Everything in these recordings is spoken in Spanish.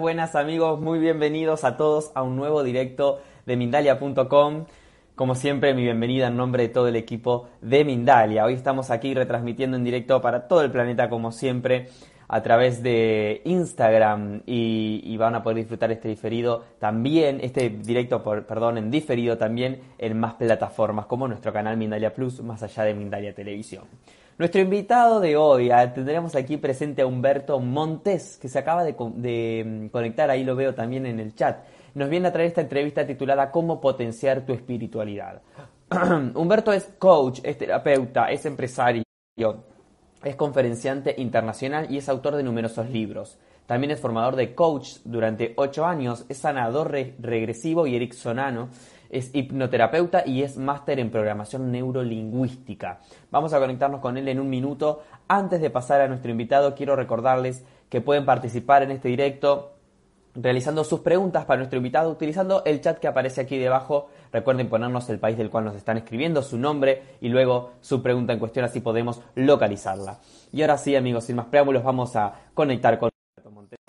Buenas, amigos, muy bienvenidos a todos a un nuevo directo de Mindalia.com. Como siempre, mi bienvenida en nombre de todo el equipo de Mindalia. Hoy estamos aquí retransmitiendo en directo para todo el planeta, como siempre, a través de Instagram y, van a poder disfrutar este diferido también, este directo, perdón, en diferido también en más plataformas como nuestro canal Mindalia Plus, más allá de Mindalia Televisión. Nuestro invitado de hoy, ah, tendremos aquí presente a Humberto Montes, que se acaba de, mm, conectar, ahí lo veo también en el chat. Nos viene a traer esta entrevista titulada ¿Cómo potenciar tu espiritualidad? Humberto es coach, es terapeuta, es empresario, es conferenciante internacional y es autor de numerosos libros. También es formador de coach durante ocho años, es sanador regresivo y ericksonano es hipnoterapeuta y es máster en programación neurolingüística. Vamos a conectarnos con él en un minuto. Antes de pasar a nuestro invitado, quiero recordarles que pueden participar en este directo realizando sus preguntas para nuestro invitado utilizando el chat que aparece aquí debajo. Recuerden ponernos el país del cual nos están escribiendo, su nombre y luego su pregunta en cuestión, así podemos localizarla. Y ahora sí, amigos, sin más preámbulos, vamos a conectar con,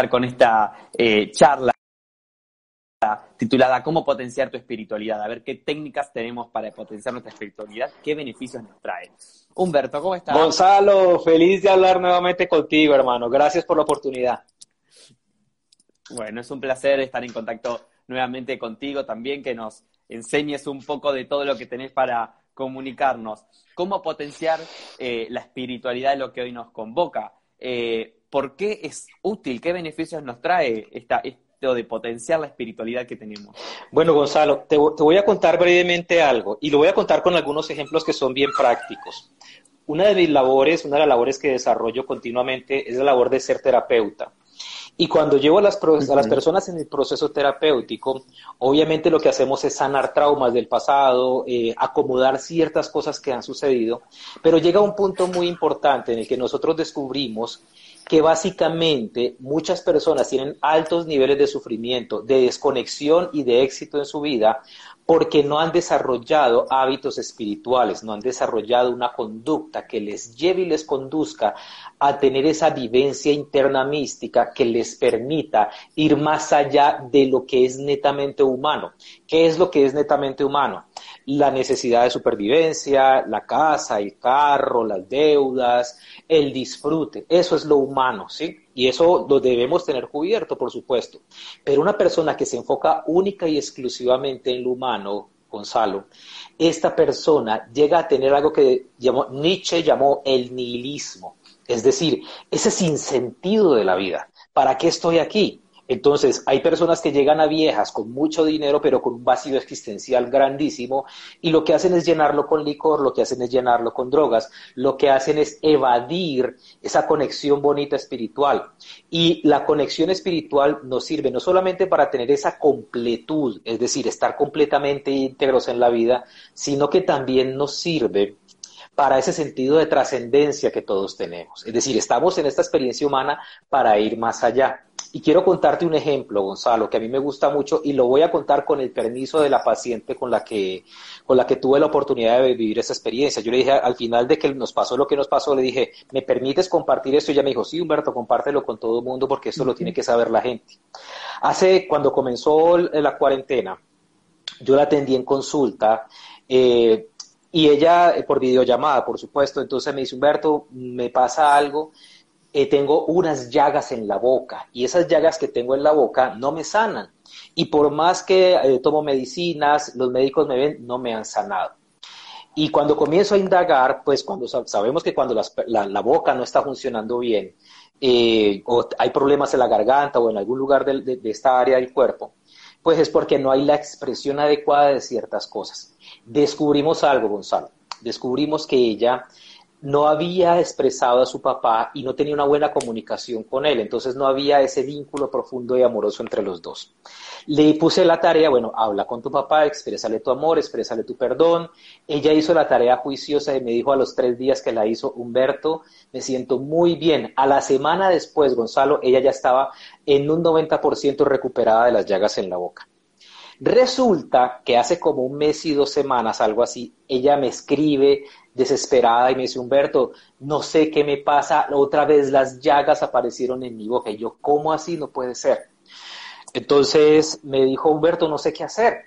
con esta eh, charla titulada ¿Cómo potenciar tu espiritualidad? A ver qué técnicas tenemos para potenciar nuestra espiritualidad, qué beneficios nos trae. Humberto, ¿cómo estás? Gonzalo, feliz de hablar nuevamente contigo, hermano. Gracias por la oportunidad. Bueno, es un placer estar en contacto nuevamente contigo también, que nos enseñes un poco de todo lo que tenés para comunicarnos. ¿Cómo potenciar eh, la espiritualidad de lo que hoy nos convoca? Eh, ¿Por qué es útil? ¿Qué beneficios nos trae esta, de potenciar la espiritualidad que tenemos. Bueno, Gonzalo, te, voy a contar brevemente algo y lo voy a contar con algunos ejemplos que son bien prácticos. Una de mis labores, una de las labores que desarrollo continuamente es la labor de ser terapeuta. Y cuando llevo a las, a las personas en el proceso terapéutico, obviamente lo que hacemos es sanar traumas del pasado, eh, acomodar ciertas cosas que han sucedido, pero llega un punto muy importante en el que nosotros descubrimos que básicamente muchas personas tienen altos niveles de sufrimiento, de desconexión y de éxito en su vida porque no han desarrollado hábitos espirituales, no han desarrollado una conducta que les lleve y les conduzca a tener esa vivencia interna mística que les permita ir más allá de lo que es netamente humano. ¿Qué es lo que es netamente humano? La necesidad de supervivencia, la casa, el carro, las deudas, el disfrute. Eso es lo humano, ¿sí? Y eso lo debemos tener cubierto, por supuesto. Pero una persona que se enfoca única y exclusivamente en lo humano, Gonzalo, esta persona llega a tener algo que llamó, Nietzsche llamó el nihilismo. Es decir, ese sinsentido de la vida. ¿Para qué estoy aquí? Entonces, hay personas que llegan a viejas con mucho dinero, pero con un vacío existencial grandísimo, y lo que hacen es llenarlo con licor, lo que hacen es llenarlo con drogas, lo que hacen es evadir esa conexión bonita espiritual. Y la conexión espiritual nos sirve no solamente para tener esa completud, es decir, estar completamente íntegros en la vida, sino que también nos sirve para ese sentido de trascendencia que todos tenemos. Es decir, estamos en esta experiencia humana para ir más allá. Y quiero contarte un ejemplo, Gonzalo, que a mí me gusta mucho y lo voy a contar con el permiso de la paciente con la que, con la que tuve la oportunidad de vivir esa experiencia. Yo le dije al final de que nos pasó lo que nos pasó, le dije, ¿me permites compartir esto? Y ella me dijo, sí, Humberto, compártelo con todo el mundo porque esto lo tiene que saber la gente. Hace, cuando comenzó la cuarentena, yo la atendí en consulta. Eh, y ella, eh, por videollamada, por supuesto, entonces me dice, Humberto, me pasa algo eh, tengo unas llagas en la boca y esas llagas que tengo en la boca no me sanan. Y por más que eh, tomo medicinas, los médicos me ven, no me han sanado. Y cuando comienzo a indagar, pues cuando sabemos que cuando la, boca no está funcionando bien, eh, o hay problemas en la garganta o en algún lugar de esta área del cuerpo, pues es porque no hay la expresión adecuada de ciertas cosas. Descubrimos algo, Gonzalo. Descubrimos que ella no había expresado a su papá y no tenía una buena comunicación con él, entonces no había ese vínculo profundo y amoroso entre los dos. Le puse la tarea, bueno, habla con tu papá, exprésale tu amor, exprésale tu perdón. Ella hizo la tarea juiciosa y me dijo a los tres días que la hizo Humberto, me siento muy bien. A la semana después, Gonzalo, ella ya estaba en un 90% recuperada de las llagas en la boca. Resulta que hace como un mes y dos semanas, algo así, ella me escribe desesperada y me dice, Humberto, no sé qué me pasa, otra vez las llagas aparecieron en mi boca. Y yo, ¿cómo así? No puede ser. Entonces me dijo, Humberto, no sé qué hacer.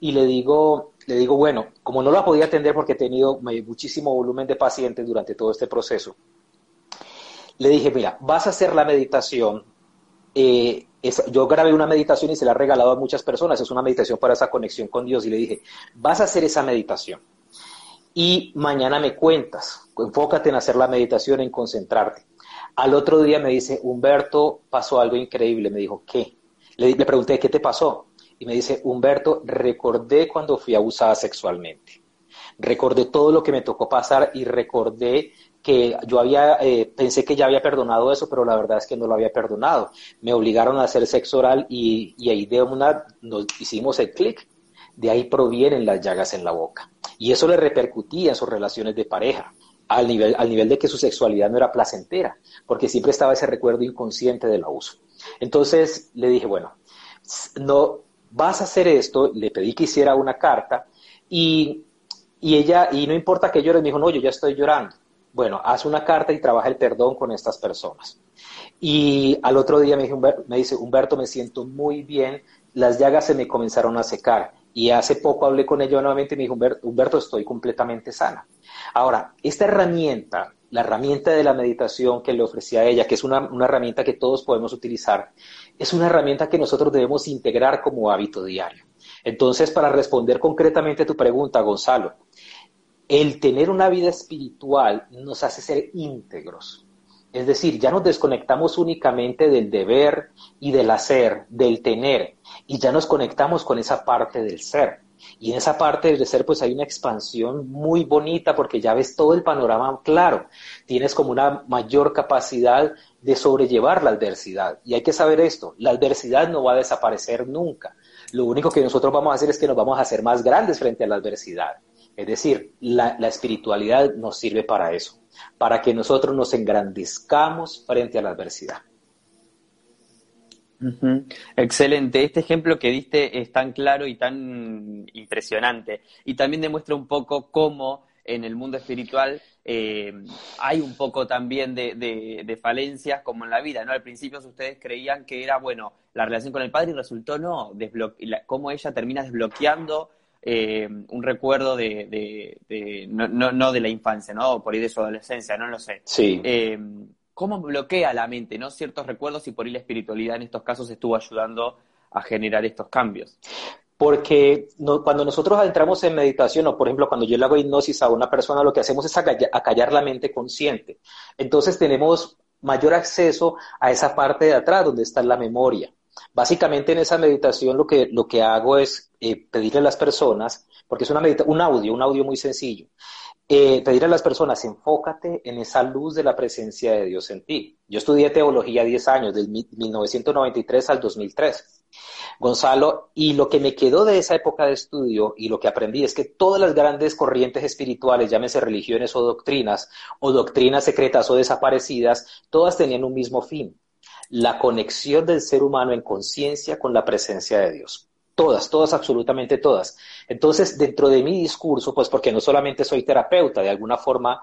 Y le digo, le digo, bueno, como no la podía atender porque he tenido muchísimo volumen de pacientes durante todo este proceso, le dije, mira, vas a hacer la meditación. Eh, yo grabé una meditación y se la he regalado a muchas personas. Es una meditación para esa conexión con Dios. Y le dije, vas a hacer esa meditación. Y mañana me cuentas. Enfócate en hacer la meditación, en concentrarte. Al otro día me dice, Humberto, pasó algo increíble. Me dijo, ¿qué? Le, pregunté, ¿qué te pasó? Y me dice, Humberto, recordé cuando fui abusada sexualmente. Recordé todo lo que me tocó pasar y recordé que yo había, eh, pensé que ya había perdonado eso, pero la verdad es que no lo había perdonado. Me obligaron a hacer sexo oral y, ahí de una nos hicimos el clic. De ahí provienen las llagas en la boca. Y eso le repercutía en sus relaciones de pareja, al nivel, al nivel de que su sexualidad no era placentera, porque siempre estaba ese recuerdo inconsciente del abuso. Entonces le dije, bueno, no vas a hacer esto, le pedí que hiciera una carta y, y ella, y no importa que llore, me dijo, no, yo ya estoy llorando. Bueno, haz una carta y trabaja el perdón con estas personas. Y al otro día me dice, Humberto, me siento muy bien, las llagas se me comenzaron a secar. Y hace poco hablé con ella nuevamente y me dijo, Humberto, estoy completamente sana. Ahora, esta herramienta, la herramienta de la meditación que le ofrecía a ella, que es una, una herramienta que todos podemos utilizar, es una herramienta que nosotros debemos integrar como hábito diario. Entonces, para responder concretamente a tu pregunta, Gonzalo, el tener una vida espiritual nos hace ser íntegros. Es decir, ya nos desconectamos únicamente del deber y del hacer, del tener, y ya nos conectamos con esa parte del ser. Y en esa parte del ser, pues hay una expansión muy bonita porque ya ves todo el panorama claro. Tienes como una mayor capacidad de sobrellevar la adversidad. Y hay que saber esto, la adversidad no va a desaparecer nunca. Lo único que nosotros vamos a hacer es que nos vamos a hacer más grandes frente a la adversidad. Es decir, la, espiritualidad nos sirve para eso, para que nosotros nos engrandezcamos frente a la adversidad. Excelente. Este ejemplo que diste es tan claro y tan impresionante. Y también demuestra un poco cómo en el mundo espiritual eh, hay un poco también de, falencias como en la vida, ¿no? Al principio ustedes creían que era, bueno, la relación con el padre y resultó no, cómo ella termina desbloqueando eh, un recuerdo de, no, no, de la infancia, ¿no? Por ahí de su adolescencia, no lo sé. Sí. Eh, ¿Cómo bloquea la mente, ¿no? Ciertos recuerdos y por ahí la espiritualidad en estos casos estuvo ayudando a generar estos cambios. Porque cuando nosotros entramos en meditación, o por ejemplo, cuando yo le hago hipnosis a una persona, lo que hacemos es acallar la mente consciente. Entonces tenemos mayor acceso a esa parte de atrás donde está la memoria. Básicamente en esa meditación lo que, lo que hago es eh, pedirle a las personas, porque es una un audio, un audio muy sencillo, eh, pedirle a las personas, enfócate en esa luz de la presencia de Dios en ti. Yo estudié teología 10 años, del 1993 al 2003. Gonzalo, y lo que me quedó de esa época de estudio y lo que aprendí es que todas las grandes corrientes espirituales, llámese religiones o doctrinas, o doctrinas secretas o desaparecidas, todas tenían un mismo fin, la conexión del ser humano en conciencia con la presencia de Dios. Todas, todas, absolutamente todas. Entonces, dentro de mi discurso, pues porque no solamente soy terapeuta, de alguna forma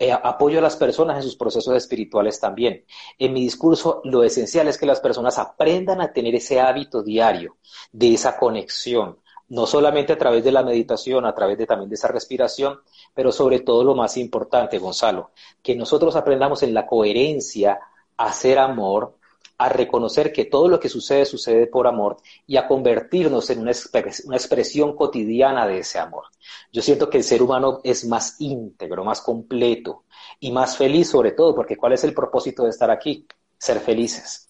eh, apoyo a las personas en sus procesos espirituales también. En mi discurso, lo esencial es que las personas aprendan a tener ese hábito diario de esa conexión, no solamente a través de la meditación, a través de también de esa respiración, pero sobre todo lo más importante, Gonzalo, que nosotros aprendamos en la coherencia a hacer amor, a reconocer que todo lo que sucede sucede por amor y a convertirnos en una, expresión cotidiana de ese amor. Yo siento que el ser humano es más íntegro, más completo y más feliz sobre todo, porque ¿cuál es el propósito de estar aquí? Ser felices.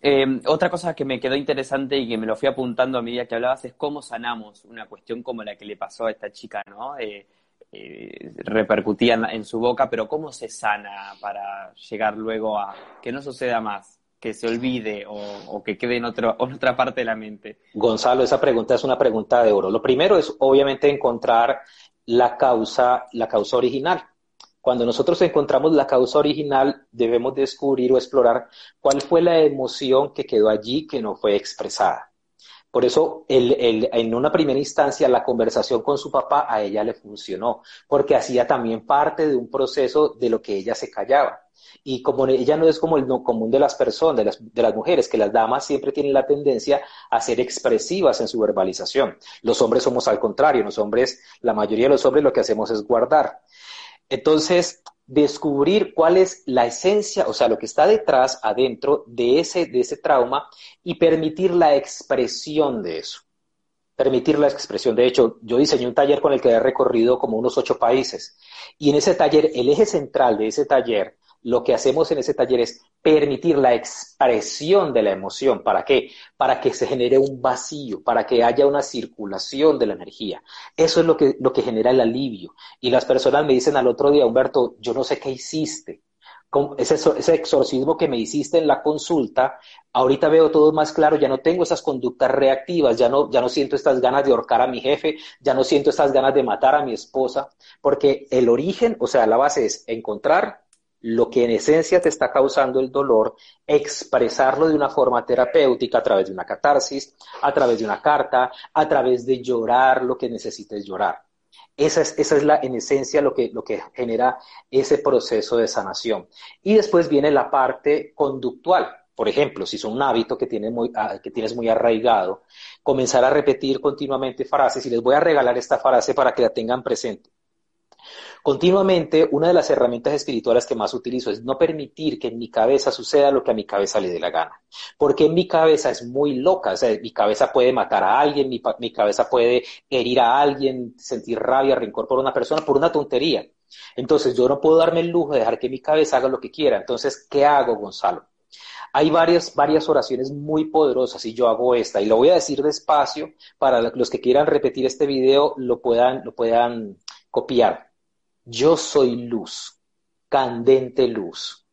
Eh, otra cosa que me quedó interesante y que me lo fui apuntando a medida que hablabas es cómo sanamos una cuestión como la que le pasó a esta chica, ¿no? Eh, eh, repercutían en, su boca, pero ¿cómo se sana para llegar luego a que no suceda más? que se olvide o, que quede en, otro, en otra parte de la mente? Gonzalo, esa pregunta es una pregunta de oro. Lo primero es obviamente encontrar la causa, la causa original. Cuando nosotros encontramos la causa original, debemos descubrir o explorar cuál fue la emoción que quedó allí que no fue expresada. Por eso, en una primera instancia, la conversación con su papá a ella le funcionó, porque hacía también parte de un proceso de lo que ella se callaba. Y como ella no es como el no común de las personas, de las, de las mujeres, que las damas siempre tienen la tendencia a ser expresivas en su verbalización. Los hombres somos al contrario, los hombres, la mayoría de los hombres lo que hacemos es guardar. Entonces, descubrir cuál es la esencia, o sea, lo que está detrás, adentro de ese, de ese trauma y permitir la expresión de eso. Permitir la expresión. De hecho, yo diseñé un taller con el que he recorrido como unos ocho países. Y en ese taller, el eje central de ese taller lo que hacemos en ese taller es permitir la expresión de la emoción. ¿Para qué? Para que se genere un vacío, para que haya una circulación de la energía. Eso es lo que, lo que genera el alivio. Y las personas me dicen al otro día, Humberto, yo no sé qué hiciste. Ese, ese exorcismo que me hiciste en la consulta, ahorita veo todo más claro, ya no tengo esas conductas reactivas, ya no, ya no siento estas ganas de ahorcar a mi jefe, ya no siento estas ganas de matar a mi esposa, porque el origen, o sea, la base es encontrar lo que en esencia te está causando el dolor, expresarlo de una forma terapéutica a través de una catarsis, a través de una carta, a través de llorar lo que necesites llorar. Esa es, esa es la, en esencia lo que, lo que genera ese proceso de sanación. Y después viene la parte conductual. Por ejemplo, si es un hábito que tienes, muy, ah, que tienes muy arraigado, comenzar a repetir continuamente frases y les voy a regalar esta frase para que la tengan presente. Continuamente, una de las herramientas espirituales que más utilizo es no permitir que en mi cabeza suceda lo que a mi cabeza le dé la gana. Porque mi cabeza es muy loca, o sea, mi cabeza puede matar a alguien, mi, mi cabeza puede herir a alguien, sentir rabia, rencor por una persona, por una tontería. Entonces, yo no puedo darme el lujo de dejar que mi cabeza haga lo que quiera. Entonces, ¿qué hago, Gonzalo? Hay varias, varias oraciones muy poderosas y yo hago esta y lo voy a decir despacio para los que quieran repetir este video lo puedan, lo puedan copiar. Yo soy luz, candente luz,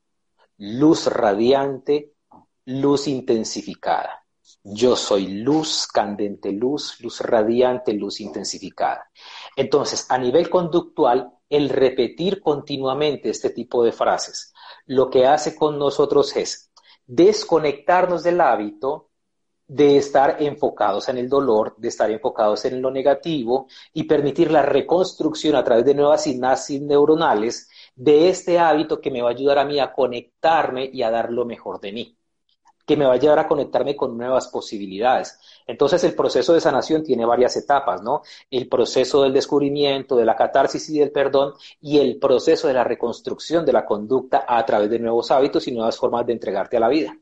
luz radiante, luz intensificada. Yo soy luz, candente luz, luz radiante, luz intensificada. Entonces, a nivel conductual, el repetir continuamente este tipo de frases, lo que hace con nosotros es desconectarnos del hábito de estar enfocados en el dolor, de estar enfocados en lo negativo y permitir la reconstrucción a través de nuevas sinapsis neuronales de este hábito que me va a ayudar a mí a conectarme y a dar lo mejor de mí, que me va a ayudar a conectarme con nuevas posibilidades. Entonces el proceso de sanación tiene varias etapas, ¿no? El proceso del descubrimiento, de la catarsis y del perdón y el proceso de la reconstrucción de la conducta a través de nuevos hábitos y nuevas formas de entregarte a la vida.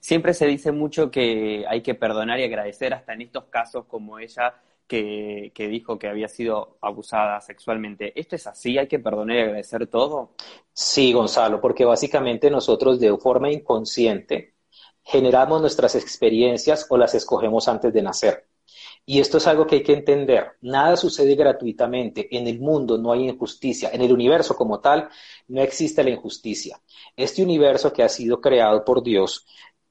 Siempre se dice mucho que hay que perdonar y agradecer, hasta en estos casos como ella que, dijo que había sido abusada sexualmente. ¿Esto es así? ¿Hay que perdonar y agradecer todo? Sí, Gonzalo, porque básicamente nosotros de forma inconsciente generamos nuestras experiencias o las escogemos antes de nacer. Y esto es algo que hay que entender. Nada sucede gratuitamente. En el mundo no hay injusticia. En el universo como tal no existe la injusticia. Este universo que ha sido creado por Dios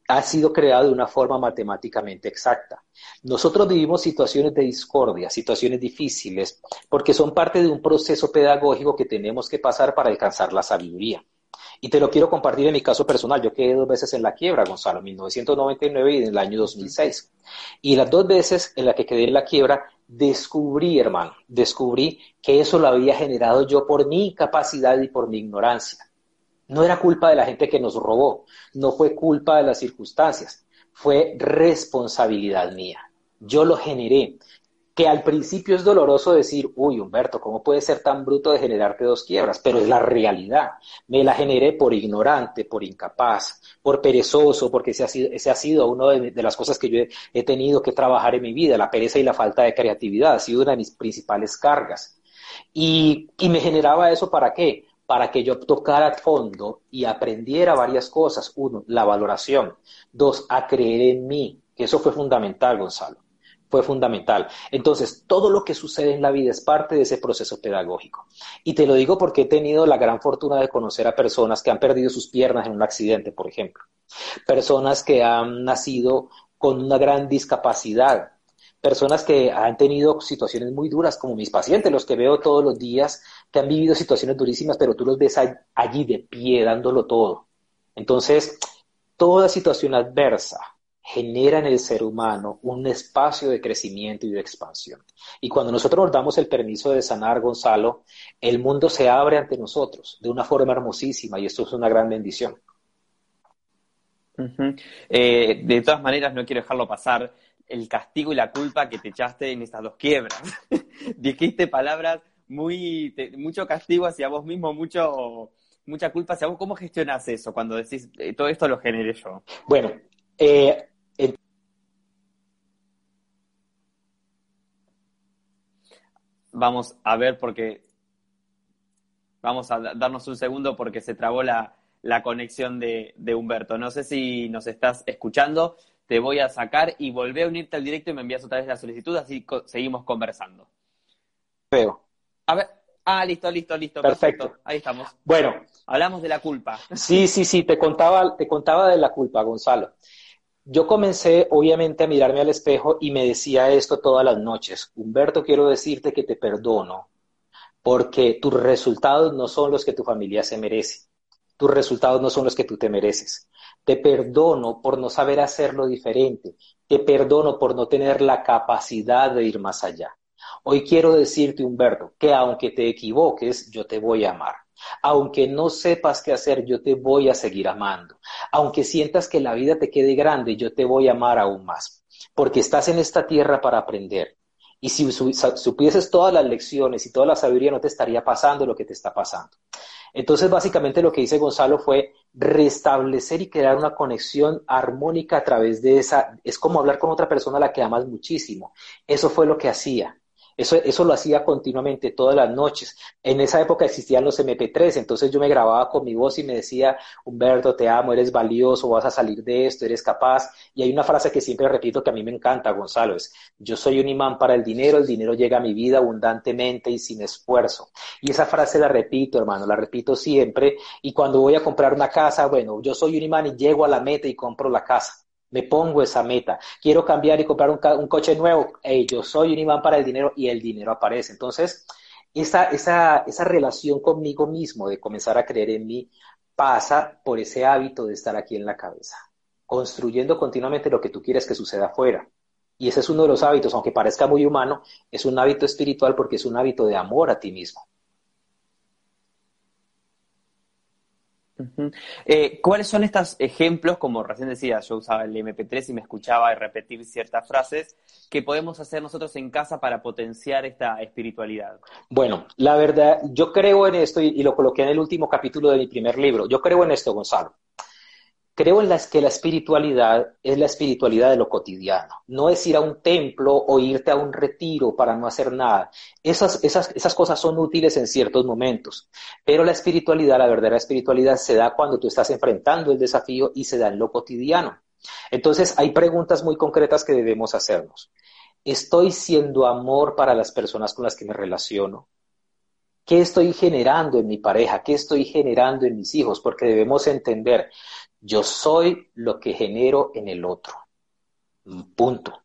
ha sido creado de una forma matemáticamente exacta. Nosotros vivimos situaciones de discordia, situaciones difíciles, porque son parte de un proceso pedagógico que tenemos que pasar para alcanzar la sabiduría. Y te lo quiero compartir en mi caso personal. Yo quedé dos veces en la quiebra, Gonzalo, en 1999 y en el año 2006. Y las dos veces en las que quedé en la quiebra, descubrí, hermano, descubrí que eso lo había generado yo por mi incapacidad y por mi ignorancia. No era culpa de la gente que nos robó, no fue culpa de las circunstancias, fue responsabilidad mía. Yo lo generé que al principio es doloroso decir, uy, Humberto, ¿cómo puede ser tan bruto de generarte dos quiebras? Pero es la realidad. Me la generé por ignorante, por incapaz, por perezoso, porque ese ha sido, ese una de, las cosas que yo he, tenido que trabajar en mi vida, la pereza y la falta de creatividad, ha sido una de mis principales cargas. Y, y me generaba eso para qué? Para que yo tocara fondo y aprendiera varias cosas. Uno, la valoración. Dos, a creer en mí, que eso fue fundamental, Gonzalo fue fundamental. Entonces, todo lo que sucede en la vida es parte de ese proceso pedagógico. Y te lo digo porque he tenido la gran fortuna de conocer a personas que han perdido sus piernas en un accidente, por ejemplo. Personas que han nacido con una gran discapacidad. Personas que han tenido situaciones muy duras, como mis pacientes, los que veo todos los días, que han vivido situaciones durísimas, pero tú los ves allí de pie, dándolo todo. Entonces, toda situación adversa genera en el ser humano un espacio de crecimiento y de expansión. Y cuando nosotros nos damos el permiso de sanar, Gonzalo, el mundo se abre ante nosotros de una forma hermosísima y esto es una gran bendición. Eh, de todas maneras, no quiero dejarlo pasar, el castigo y la culpa que te echaste en estas dos quiebras. Dijiste palabras muy, mucho castigo hacia vos mismo, mucho, mucha culpa hacia vos. ¿Cómo gestionas eso cuando decís, eh, todo esto lo generé yo? Bueno, eh, Vamos a ver porque vamos a darnos un segundo porque se trabó la, la conexión de, de, Humberto. No sé si nos estás escuchando, te voy a sacar y volvé a unirte al directo y me envías otra vez la solicitud, así seguimos conversando. Veo. A ver, ah, listo, listo, listo. Perfecto. Ahí estamos. Bueno. Hablamos de la culpa. Sí, sí, sí, te contaba, te contaba de la culpa, Gonzalo. Yo comencé, obviamente, a mirarme al espejo y me decía esto todas las noches. Humberto, quiero decirte que te perdono, porque tus resultados no son los que tu familia se merece. Tus resultados no son los que tú te mereces. Te perdono por no saber hacerlo diferente. Te perdono por no tener la capacidad de ir más allá. Hoy quiero decirte, Humberto, que aunque te equivoques, yo te voy a amar. Aunque no sepas qué hacer, yo te voy a seguir amando. Aunque sientas que la vida te quede grande, yo te voy a amar aún más. Porque estás en esta tierra para aprender. Y si supieses todas las lecciones y toda la sabiduría, no te estaría pasando lo que te está pasando. Entonces, básicamente lo que dice Gonzalo fue restablecer y crear una conexión armónica a través de esa, es como hablar con otra persona a la que amas muchísimo. Eso fue lo que hacía. Eso, eso lo hacía continuamente todas las noches. En esa época existían los MP3, entonces yo me grababa con mi voz y me decía, Humberto, te amo, eres valioso, vas a salir de esto, eres capaz. Y hay una frase que siempre repito que a mí me encanta, Gonzalo, es, yo soy un imán para el dinero, el dinero llega a mi vida abundantemente y sin esfuerzo. Y esa frase la repito, hermano, la repito siempre. Y cuando voy a comprar una casa, bueno, yo soy un imán y llego a la meta y compro la casa me pongo esa meta. Quiero cambiar y comprar un, coche nuevo. yo soy un imán para el dinero y el dinero aparece. Entonces, esa, esa, esa relación conmigo mismo de comenzar a creer en mí pasa por ese hábito de estar aquí en la cabeza, construyendo continuamente lo que tú quieres que suceda afuera. Y ese es uno de los hábitos, aunque parezca muy humano, es un hábito espiritual porque es un hábito de amor a ti mismo. Eh, ¿Cuáles son estos ejemplos, como recién decía, yo usaba el MP3 y me escuchaba repetir ciertas frases, que podemos hacer nosotros en casa para potenciar esta espiritualidad? Bueno, la verdad, yo creo en esto y lo coloqué en el último capítulo de mi primer libro. Yo creo en esto, Gonzalo. Creo en las que la espiritualidad es la espiritualidad de lo cotidiano. No es ir a un templo o irte a un retiro para no hacer nada. Esas, esas, esas cosas son útiles en ciertos momentos. Pero la espiritualidad, la verdadera espiritualidad, se da cuando tú estás enfrentando el desafío y se da en lo cotidiano. Entonces, hay preguntas muy concretas que debemos hacernos. ¿Estoy siendo amor para las personas con las que me relaciono? ¿Qué estoy generando en mi pareja? ¿Qué estoy generando en mis hijos? Porque debemos entender, yo soy lo que genero en el otro. Punto.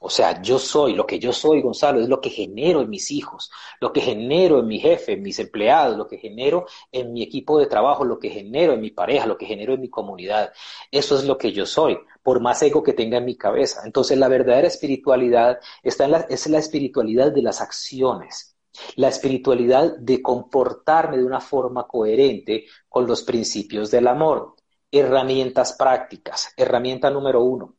O sea, yo soy, lo que yo soy, Gonzalo, es lo que genero en mis hijos, lo que genero en mi jefe, en mis empleados, lo que genero en mi equipo de trabajo, lo que genero en mi pareja, lo que genero en mi comunidad. Eso es lo que yo soy, por más ego que tenga en mi cabeza. Entonces, la verdadera espiritualidad está en es la espiritualidad de las acciones, la espiritualidad de comportarme de una forma coherente con los principios del amor herramientas prácticas. Herramienta número uno.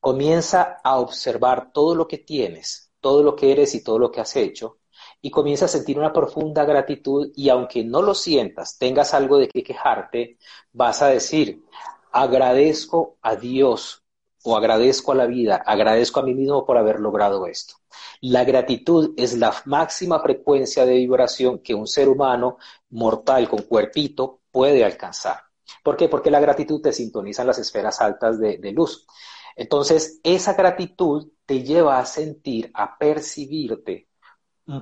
Comienza a observar todo lo que tienes, todo lo que eres y todo lo que has hecho y comienza a sentir una profunda gratitud y aunque no lo sientas, tengas algo de qué quejarte, vas a decir, agradezco a Dios o agradezco a la vida, agradezco a mí mismo por haber logrado esto. La gratitud es la máxima frecuencia de vibración que un ser humano mortal con cuerpito puede alcanzar. ¿Por qué? Porque la gratitud te sintoniza en las esferas altas de, luz. Entonces, esa gratitud te lleva a sentir, a percibirte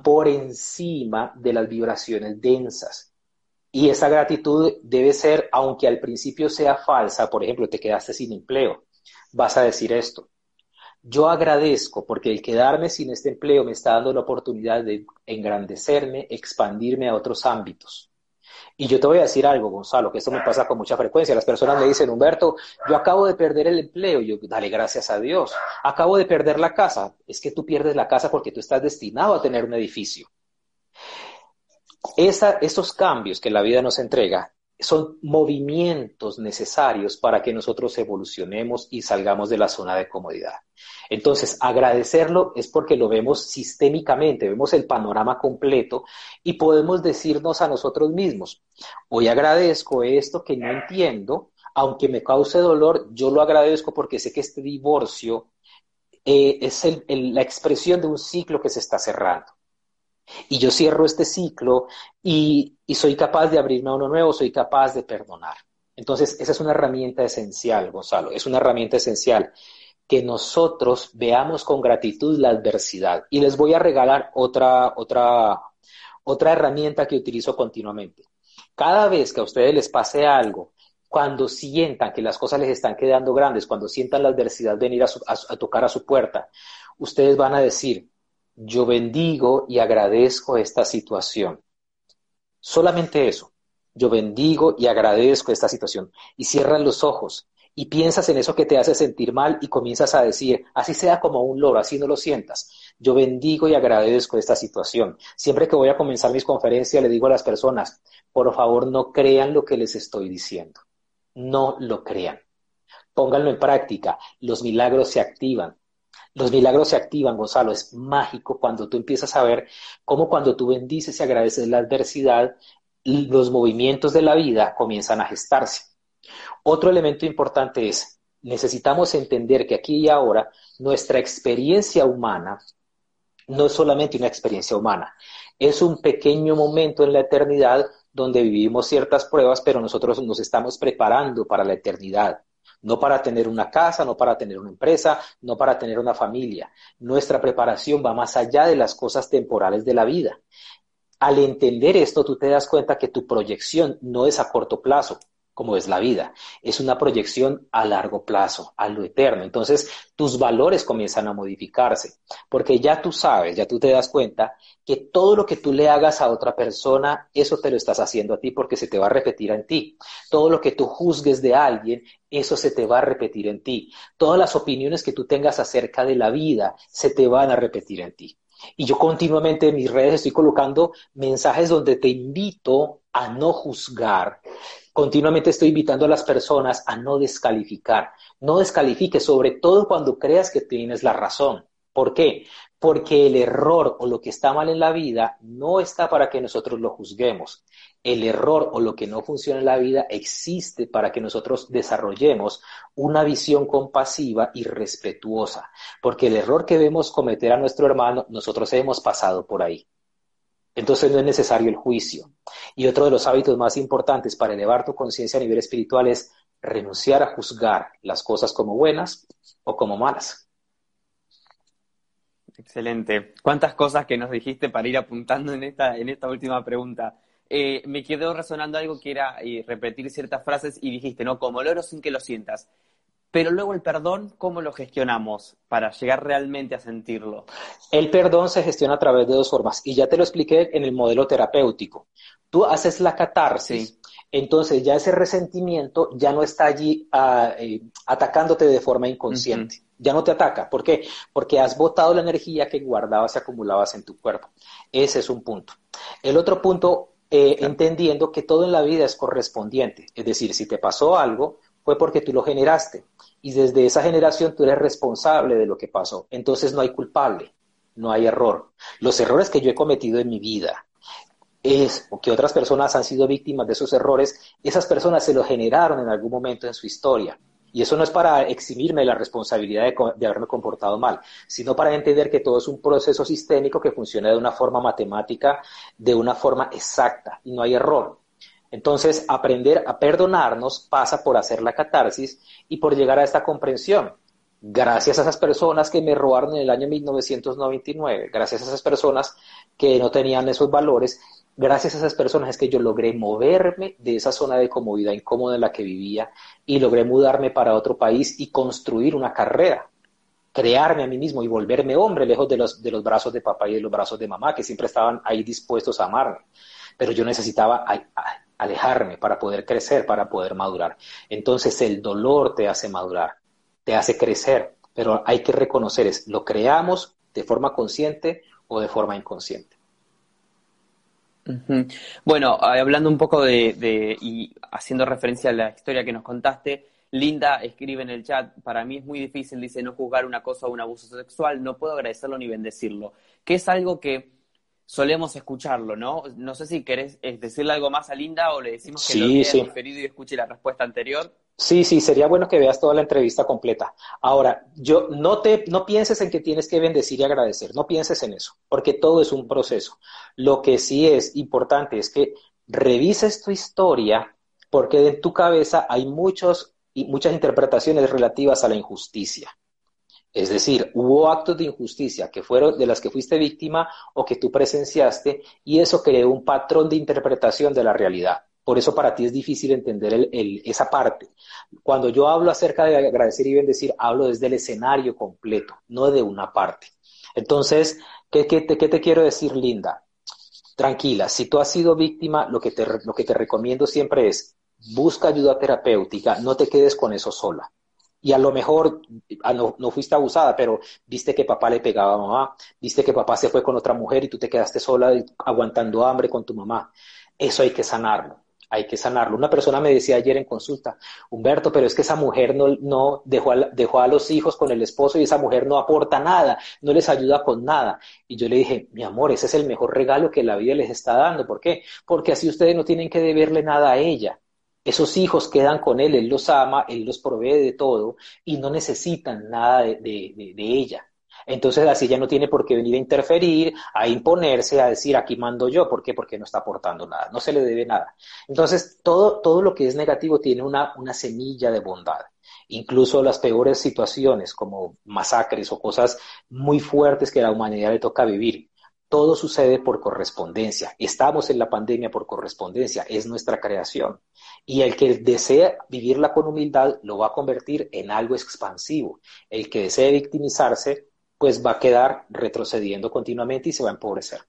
por encima de las vibraciones densas. Y esa gratitud debe ser, aunque al principio sea falsa, por ejemplo, te quedaste sin empleo, vas a decir esto. Yo agradezco porque el quedarme sin este empleo me está dando la oportunidad de engrandecerme, expandirme a otros ámbitos. Y yo te voy a decir algo, Gonzalo, que esto me pasa con mucha frecuencia. Las personas me dicen, Humberto, yo acabo de perder el empleo. yo, dale gracias a Dios. Acabo de perder la casa. Es que tú pierdes la casa porque tú estás destinado a tener un edificio. estos cambios que la vida nos entrega son movimientos necesarios para que nosotros evolucionemos y salgamos de la zona de comodidad. Entonces, agradecerlo es porque lo vemos sistémicamente, vemos el panorama completo y podemos decirnos a nosotros mismos, hoy agradezco esto que no entiendo, aunque me cause dolor, yo lo agradezco porque sé que este divorcio eh, es la expresión de un ciclo que se está cerrando. Y yo cierro este ciclo y, soy capaz de abrirme a uno nuevo, soy capaz de perdonar. Entonces, esa es una herramienta esencial, Gonzalo, es una herramienta esencial que nosotros veamos con gratitud la adversidad. Y les voy a regalar otra, otra, otra herramienta que utilizo continuamente. Cada vez que a ustedes les pase algo, cuando sientan que las cosas les están quedando grandes, cuando sientan la adversidad venir a tocar a su puerta, ustedes van a decir, yo bendigo y agradezco esta situación. Solamente eso. Yo bendigo y agradezco esta situación. Y cierran los ojos y piensas en eso que te hace sentir mal y comienzas a decir, así sea como un loro, así no lo sientas. Yo bendigo y agradezco esta situación. Siempre que voy a comenzar mis conferencias le digo a las personas, por favor no crean lo que les estoy diciendo. No lo crean. Pónganlo en práctica. Los milagros se activan. Los milagros se activan, Gonzalo, es mágico cuando tú empiezas a ver cómo cuando tú bendices y agradeces la adversidad, los movimientos de la vida comienzan a gestarse. Otro elemento importante es, necesitamos entender que aquí y ahora nuestra experiencia humana no es solamente una experiencia humana, es un pequeño momento en la eternidad donde vivimos ciertas pruebas, pero nosotros nos estamos preparando para la eternidad no para tener una casa, no para tener una empresa, no para tener una familia. Nuestra preparación va más allá de las cosas temporales de la vida. Al entender esto, tú te das cuenta que tu proyección no es a corto plazo, como es la vida. Es una proyección a largo plazo, a lo eterno. Entonces, tus valores comienzan a modificarse, porque ya tú sabes, ya tú te das cuenta que todo lo que tú le hagas a otra persona, eso te lo estás haciendo a ti porque se te va a repetir en ti. Todo lo que tú juzgues de alguien, eso se te va a repetir en ti. Todas las opiniones que tú tengas acerca de la vida, se te van a repetir en ti. Y yo continuamente en mis redes estoy colocando mensajes donde te invito a no juzgar, Continuamente estoy invitando a las personas a no descalificar. No descalifique, sobre todo cuando creas que tienes la razón. ¿Por qué? Porque el error o lo que está mal en la vida no está para que nosotros lo juzguemos. El error o lo que no funciona en la vida existe para que nosotros desarrollemos una visión compasiva y respetuosa. Porque el error que vemos cometer a nuestro hermano, nosotros hemos pasado por ahí. Entonces no es necesario el juicio. Y otro de los hábitos más importantes para elevar tu conciencia a nivel espiritual es renunciar a juzgar las cosas como buenas o como malas. Excelente. ¿Cuántas cosas que nos dijiste para ir apuntando en esta, en esta última pregunta? Eh, me quedó resonando algo que era eh, repetir ciertas frases y dijiste, ¿no? Como el oro sin que lo sientas. Pero luego el perdón, ¿cómo lo gestionamos para llegar realmente a sentirlo? El perdón se gestiona a través de dos formas y ya te lo expliqué en el modelo terapéutico. Tú haces la catarsis, entonces ya ese resentimiento ya no está allí ah, eh, atacándote de forma inconsciente. Ya no te ataca. ¿Por qué? Porque has botado la energía que guardabas y acumulabas en tu cuerpo. Ese es un punto. El otro punto, eh, entendiendo que todo en la vida es correspondiente. Es decir, si te pasó algo, fue porque tú lo generaste y desde esa generación tú eres responsable de lo que pasó. Entonces no hay culpable, no hay error. Los errores que yo he cometido en mi vida es o que otras personas han sido víctimas de esos errores, esas personas se lo generaron en algún momento en su historia. Y eso no es para eximirme de la responsabilidad de, haberme comportado mal, sino para entender que todo es un proceso sistémico que funciona de una forma matemática, de una forma exacta, y no hay error. Entonces, aprender a perdonarnos pasa por hacer la catarsis y por llegar a esta comprensión. Gracias a esas personas que me robaron en el año 1999, gracias a esas personas que no tenían esos valores, gracias a esas personas es que yo logré moverme de esa zona de comodidad incómoda en la que vivía y logré mudarme para otro país y construir una carrera, crearme a mí mismo y volverme hombre lejos de los, de los brazos de papá y de los brazos de mamá que siempre estaban ahí dispuestos a amarme. Pero yo necesitaba alejarme para poder crecer, para poder madurar. Entonces el dolor te hace madurar, te hace crecer, pero hay que reconocer, es, lo creamos de forma consciente o de forma inconsciente. Bueno, hablando un poco de, y haciendo referencia a la historia que nos contaste, Linda escribe en el chat, para mí es muy difícil, dice, no juzgar una cosa o un abuso sexual, no puedo agradecerlo ni bendecirlo, que es algo que solemos escucharlo, ¿no? No sé si querés eh, decirle algo más a Linda o le decimos que lo sí. referido y escuche la respuesta anterior. Sí, sí, sería bueno que veas toda la entrevista completa. Ahora, yo no te no pienses en que tienes que bendecir y agradecer, no pienses en eso, porque todo es un proceso. Lo que sí es importante es que revises tu historia porque en tu cabeza hay muchos y muchas interpretaciones relativas a la injusticia. Es decir, hubo actos de injusticia que fueron de las que fuiste víctima o que tú presenciaste y eso creó un patrón de interpretación de la realidad. Por eso para ti es difícil entender esa parte. Cuando yo hablo acerca de agradecer y bendecir, hablo desde el escenario completo, no de una parte. Entonces, ¿qué, te, quiero decir, Linda? Tranquila, si tú has sido víctima, lo que, te, lo que te recomiendo siempre es busca ayuda terapéutica, no te quedes con eso sola y a lo mejor ah, no, fuiste abusada, pero viste que papá le pegaba a mamá, viste que papá se fue con otra mujer y tú te quedaste sola aguantando hambre con tu mamá. Eso hay que sanarlo, hay que sanarlo. Una persona me decía ayer en consulta, Humberto, pero es que esa mujer no, no dejó, a, dejó a los hijos con el esposo y esa mujer no aporta nada, no les ayuda con nada. Y yo le dije, mi amor, ese es el mejor regalo que la vida les está dando. ¿Por qué? Porque así ustedes no tienen que deberle nada a ella esos hijos quedan con él, él los ama, él los provee de todo y no necesitan nada de, ella. Entonces así ella no tiene por qué venir a interferir, a imponerse, a decir aquí mando yo. ¿Por qué? Porque no está aportando nada, no se le debe nada. Entonces todo, todo lo que es negativo tiene una, una semilla de bondad. Incluso las peores situaciones como masacres o cosas muy fuertes que la humanidad le toca vivir. Todo sucede por correspondencia. Estamos en la pandemia por correspondencia, es nuestra creación. Y el que desea vivirla con humildad lo va a convertir en algo expansivo. El que desee victimizarse, pues va a quedar retrocediendo continuamente y se va a empobrecer.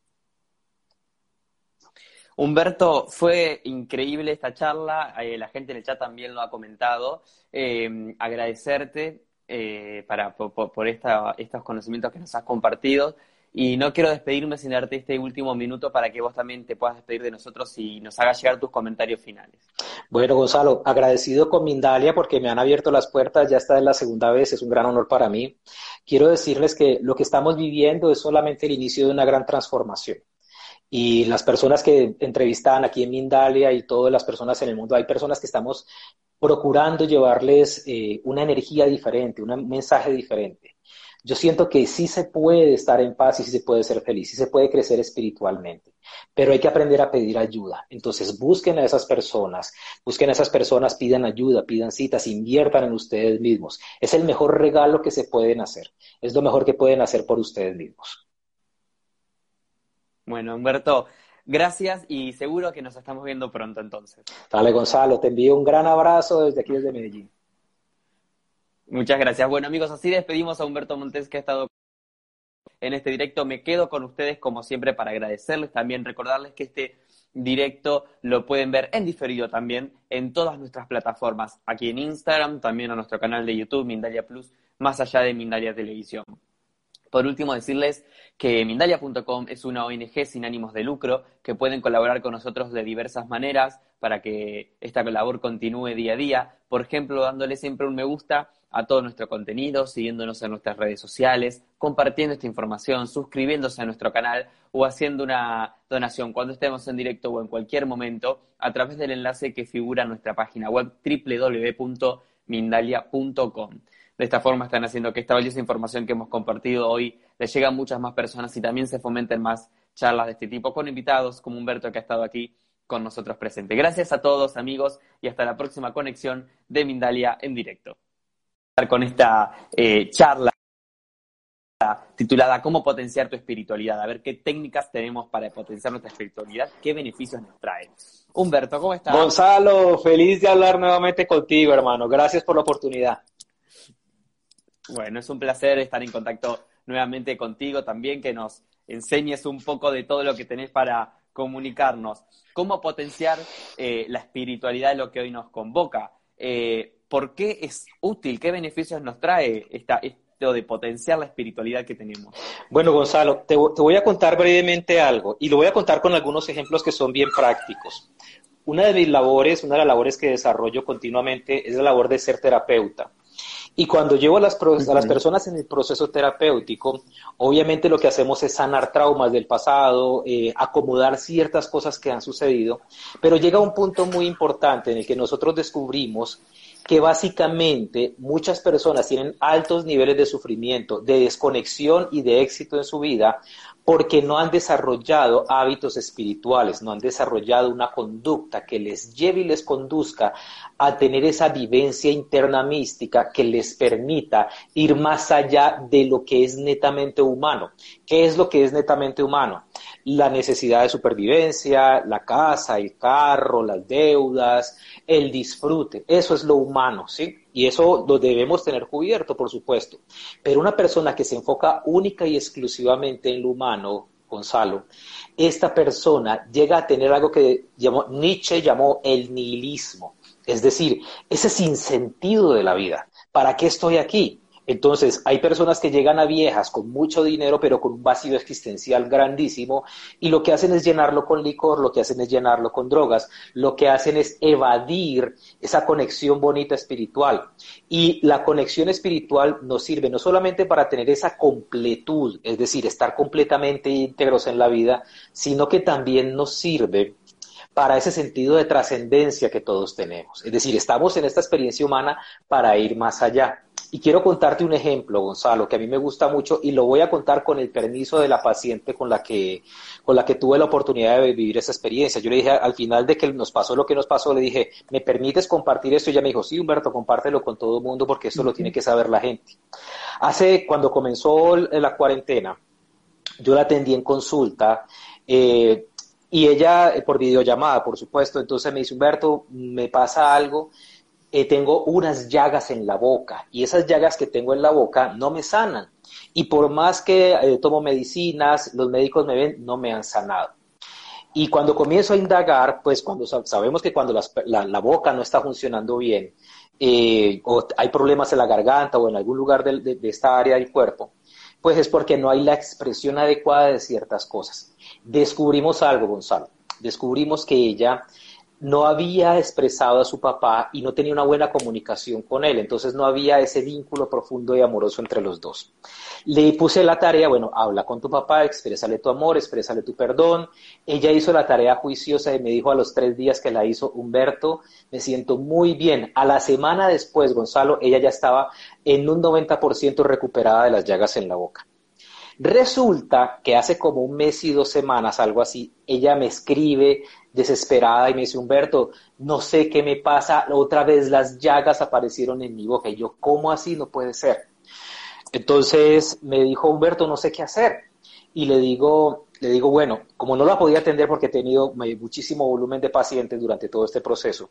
Humberto, fue increíble esta charla, eh, la gente en el chat también lo ha comentado. Eh, agradecerte eh, para, por, estos conocimientos que nos has compartido. Y no quiero despedirme sin darte este último minuto para que vos también te puedas despedir de nosotros y nos hagas llegar tus comentarios finales. Bueno, Gonzalo, agradecido con Mindalia porque me han abierto las puertas, ya esta es la segunda vez, es un gran honor para mí. Quiero decirles que lo que estamos viviendo es solamente el inicio de una gran transformación. Y las personas que entrevistan aquí en Mindalia y todas las personas en el mundo, hay personas que estamos procurando llevarles eh, una energía diferente, un mensaje diferente yo siento que sí se puede estar en paz y sí se puede ser feliz, sí se puede crecer espiritualmente, pero hay que aprender a pedir ayuda. Entonces busquen a esas personas, busquen a esas personas, pidan ayuda, pidan citas, inviertan en ustedes mismos. Es el mejor regalo que se pueden hacer, es lo mejor que pueden hacer por ustedes mismos. Bueno, Humberto, gracias y seguro que nos estamos viendo pronto entonces. Dale, Gonzalo, te envío un gran abrazo desde aquí, desde Medellín. Muchas gracias. Bueno, amigos, así despedimos a Humberto Montes que ha estado en este directo. Me quedo con ustedes como siempre para agradecerles, también recordarles que este directo lo pueden ver en diferido también en todas nuestras plataformas, aquí en Instagram, también a nuestro canal de YouTube, Mindalia Plus, más allá de Mindalia Televisión. Por último, decirles que Mindalia.com es una ONG sin ánimos de lucro que pueden colaborar con nosotros de diversas maneras para que esta labor continúe día a día. Por ejemplo, dándole siempre un me gusta a todo nuestro contenido, siguiéndonos en nuestras redes sociales, compartiendo esta información, suscribiéndose a nuestro canal o haciendo una donación cuando estemos en directo o en cualquier momento a través del enlace que figura en nuestra página web www.mindalia.com. De esta forma están haciendo que esta valiosa información que hemos compartido hoy le llegue a muchas más personas y también se fomenten más charlas de este tipo con invitados como Humberto que ha estado aquí con nosotros presente. Gracias a todos amigos y hasta la próxima conexión de Mindalia en directo con esta eh, charla titulada ¿Cómo potenciar tu espiritualidad? A ver qué técnicas tenemos para potenciar nuestra espiritualidad, qué beneficios nos trae. Humberto, ¿cómo estás? Gonzalo, feliz de hablar nuevamente contigo, hermano. Gracias por la oportunidad. Bueno, es un placer estar en contacto nuevamente contigo también, que nos enseñes un poco de todo lo que tenés para comunicarnos. ¿Cómo potenciar eh, la espiritualidad de lo que hoy nos convoca? Eh, ¿Por qué es útil? ¿Qué beneficios nos trae esto de potenciar la espiritualidad que tenemos? Bueno, Gonzalo, te voy a contar brevemente algo y lo voy a contar con algunos ejemplos que son bien prácticos. Una de mis labores, una de las labores que desarrollo continuamente es la labor de ser terapeuta. Y cuando llevo a las, a las personas en el proceso terapéutico, obviamente lo que hacemos es sanar traumas del pasado, eh, acomodar ciertas cosas que han sucedido, pero llega un punto muy importante en el que nosotros descubrimos que básicamente muchas personas tienen altos niveles de sufrimiento, de desconexión y de éxito en su vida porque no han desarrollado hábitos espirituales, no han desarrollado una conducta que les lleve y les conduzca a tener esa vivencia interna mística que les permita ir más allá de lo que es netamente humano. ¿Qué es lo que es netamente humano? La necesidad de supervivencia, la casa, el carro, las deudas, el disfrute. Eso es lo humano, ¿sí? Y eso lo debemos tener cubierto, por supuesto. Pero una persona que se enfoca única y exclusivamente en lo humano, Gonzalo, esta persona llega a tener algo que llamó, Nietzsche llamó el nihilismo. Es decir, ese sinsentido de la vida. ¿Para qué estoy aquí? Entonces, hay personas que llegan a viejas con mucho dinero, pero con un vacío existencial grandísimo, y lo que hacen es llenarlo con licor, lo que hacen es llenarlo con drogas, lo que hacen es evadir esa conexión bonita espiritual. Y la conexión espiritual nos sirve no solamente para tener esa completud, es decir, estar completamente íntegros en la vida, sino que también nos sirve para ese sentido de trascendencia que todos tenemos. Es decir, estamos en esta experiencia humana para ir más allá. Y quiero contarte un ejemplo, Gonzalo, que a mí me gusta mucho y lo voy a contar con el permiso de la paciente con la que, con la que tuve la oportunidad de vivir esa experiencia. Yo le dije al final de que nos pasó lo que nos pasó, le dije, ¿me permites compartir esto? Y ella me dijo, sí, Humberto, compártelo con todo el mundo porque esto lo tiene que saber la gente. Hace, cuando comenzó la cuarentena, yo la atendí en consulta. Eh, y ella, eh, por videollamada, por supuesto, entonces me dice, Humberto, me pasa algo eh, tengo unas llagas en la boca y esas llagas que tengo en la boca no me sanan. Y por más que eh, tomo medicinas, los médicos me ven, no me han sanado. Y cuando comienzo a indagar, pues cuando sabemos que cuando la, boca no está funcionando bien, eh, o hay problemas en la garganta o en algún lugar de esta área del cuerpo, pues es porque no hay la expresión adecuada de ciertas cosas. Descubrimos algo, Gonzalo. Descubrimos que ella no había expresado a su papá y no tenía una buena comunicación con él, entonces no había ese vínculo profundo y amoroso entre los dos. Le puse la tarea, bueno, habla con tu papá, exprésale tu amor, exprésale tu perdón. Ella hizo la tarea juiciosa y me dijo a los tres días que la hizo Humberto, me siento muy bien. A la semana después, Gonzalo, ella ya estaba en un 90% recuperada de las llagas en la boca. Resulta que hace como un mes y dos semanas, algo así, ella me escribe desesperada y me dice, Humberto, no sé qué me pasa, otra vez las llagas aparecieron en mi boca. Y yo, ¿cómo así? No puede ser. Entonces me dijo, Humberto, no sé qué hacer. Y le digo, le digo, bueno, como no la podía atender porque he tenido muchísimo volumen de pacientes durante todo este proceso,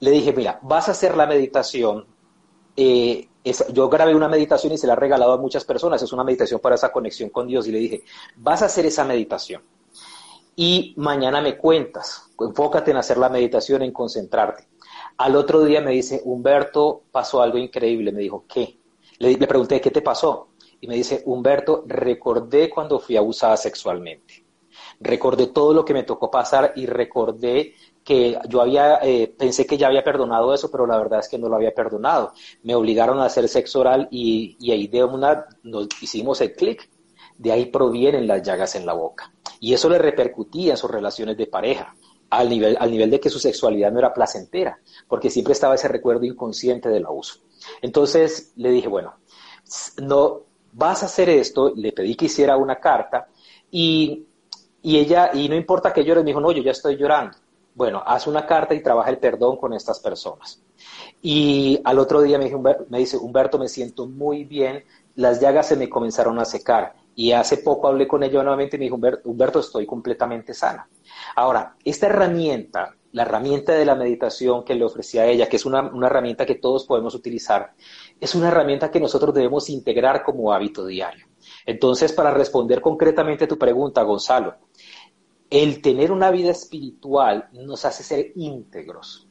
le dije, mira, vas a hacer la meditación eh, yo grabé una meditación y se la he regalado a muchas personas, es una meditación para esa conexión con Dios y le dije, vas a hacer esa meditación y mañana me cuentas, enfócate en hacer la meditación, en concentrarte. Al otro día me dice, Humberto, pasó algo increíble, me dijo, ¿qué? Le, pregunté, ¿qué te pasó? Y me dice, Humberto, recordé cuando fui abusada sexualmente. Recordé todo lo que me tocó pasar y recordé que yo había, eh, pensé que ya había perdonado eso, pero la verdad es que no lo había perdonado. Me obligaron a hacer sexo oral y, ahí de una nos hicimos el clic. De ahí provienen las llagas en la boca. Y eso le repercutía en sus relaciones de pareja, al nivel, al nivel de que su sexualidad no era placentera, porque siempre estaba ese recuerdo inconsciente del abuso. Entonces le dije, bueno, no vas a hacer esto, le pedí que hiciera una carta y, y ella, y no importa que llore, me dijo, no, yo ya estoy llorando bueno, haz una carta y trabaja el perdón con estas personas. Y al otro día me, dice, Humberto, me siento muy bien, las llagas se me comenzaron a secar. Y hace poco hablé con ella nuevamente y me dijo, Humberto, estoy completamente sana. Ahora, esta herramienta, la herramienta de la meditación que le ofrecí a ella, que es una, una herramienta que todos podemos utilizar, es una herramienta que nosotros debemos integrar como hábito diario. Entonces, para responder concretamente a tu pregunta, Gonzalo, el tener una vida espiritual nos hace ser íntegros.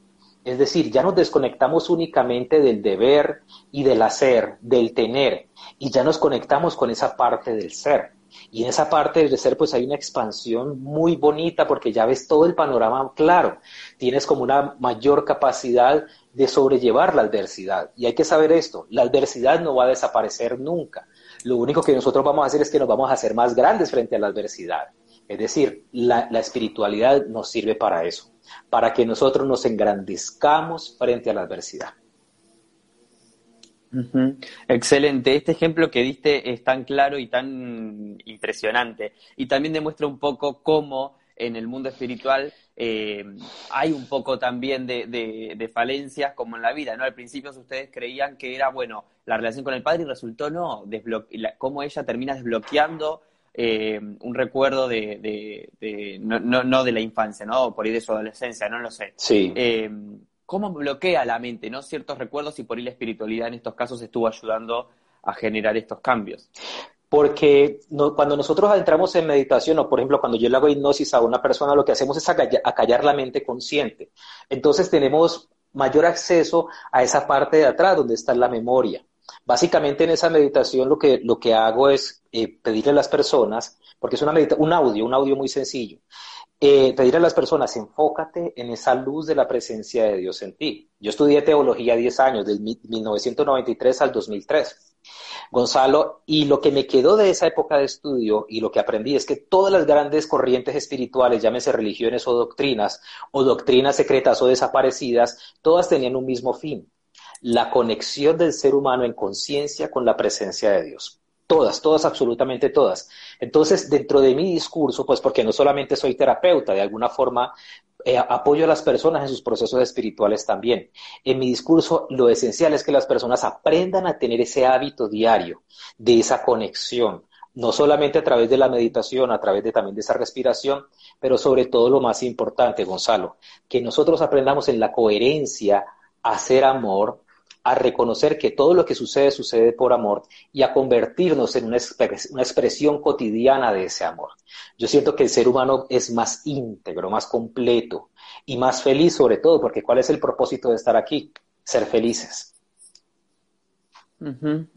Es decir, ya nos desconectamos únicamente del deber y del hacer, del tener, y ya nos conectamos con esa parte del ser. Y en esa parte del ser pues hay una expansión muy bonita porque ya ves todo el panorama claro. Tienes como una mayor capacidad de sobrellevar la adversidad. Y hay que saber esto, la adversidad no va a desaparecer nunca. Lo único que nosotros vamos a hacer es que nos vamos a hacer más grandes frente a la adversidad. Es decir, la, espiritualidad nos sirve para eso, para que nosotros nos engrandezcamos frente a la adversidad. Excelente. Este ejemplo que diste es tan claro y tan impresionante. Y también demuestra un poco cómo en el mundo espiritual eh, hay un poco también de, falencias como en la vida, ¿no? Al principio ustedes creían que era, bueno, la relación con el padre y resultó no, cómo ella termina desbloqueando eh, un recuerdo de, no, no, de la infancia, ¿no? Por ahí de su adolescencia, no lo sé. Sí. Eh, ¿Cómo bloquea la mente, ¿no? Ciertos recuerdos y por ahí la espiritualidad en estos casos estuvo ayudando a generar estos cambios. Porque cuando nosotros entramos en meditación, o por ejemplo cuando yo le hago hipnosis a una persona, lo que hacemos es acallar la mente consciente. Entonces tenemos mayor acceso a esa parte de atrás donde está la memoria. Básicamente en esa meditación lo que, lo que hago es eh, pedirle a las personas, porque es una un audio, un audio muy sencillo, eh, pedirle a las personas, enfócate en esa luz de la presencia de Dios en ti. Yo estudié teología 10 años, del 1993 al 2003. Gonzalo, y lo que me quedó de esa época de estudio y lo que aprendí es que todas las grandes corrientes espirituales, llámese religiones o doctrinas, o doctrinas secretas o desaparecidas, todas tenían un mismo fin, la conexión del ser humano en conciencia con la presencia de Dios. Todas, todas, absolutamente todas. Entonces, dentro de mi discurso, pues porque no solamente soy terapeuta, de alguna forma eh, apoyo a las personas en sus procesos espirituales también. En mi discurso, lo esencial es que las personas aprendan a tener ese hábito diario de esa conexión, no solamente a través de la meditación, a través de también de esa respiración, pero sobre todo lo más importante, Gonzalo, que nosotros aprendamos en la coherencia a hacer amor, a reconocer que todo lo que sucede sucede por amor y a convertirnos en una, expresión cotidiana de ese amor. Yo siento que el ser humano es más íntegro, más completo y más feliz sobre todo, porque ¿cuál es el propósito de estar aquí? Ser felices.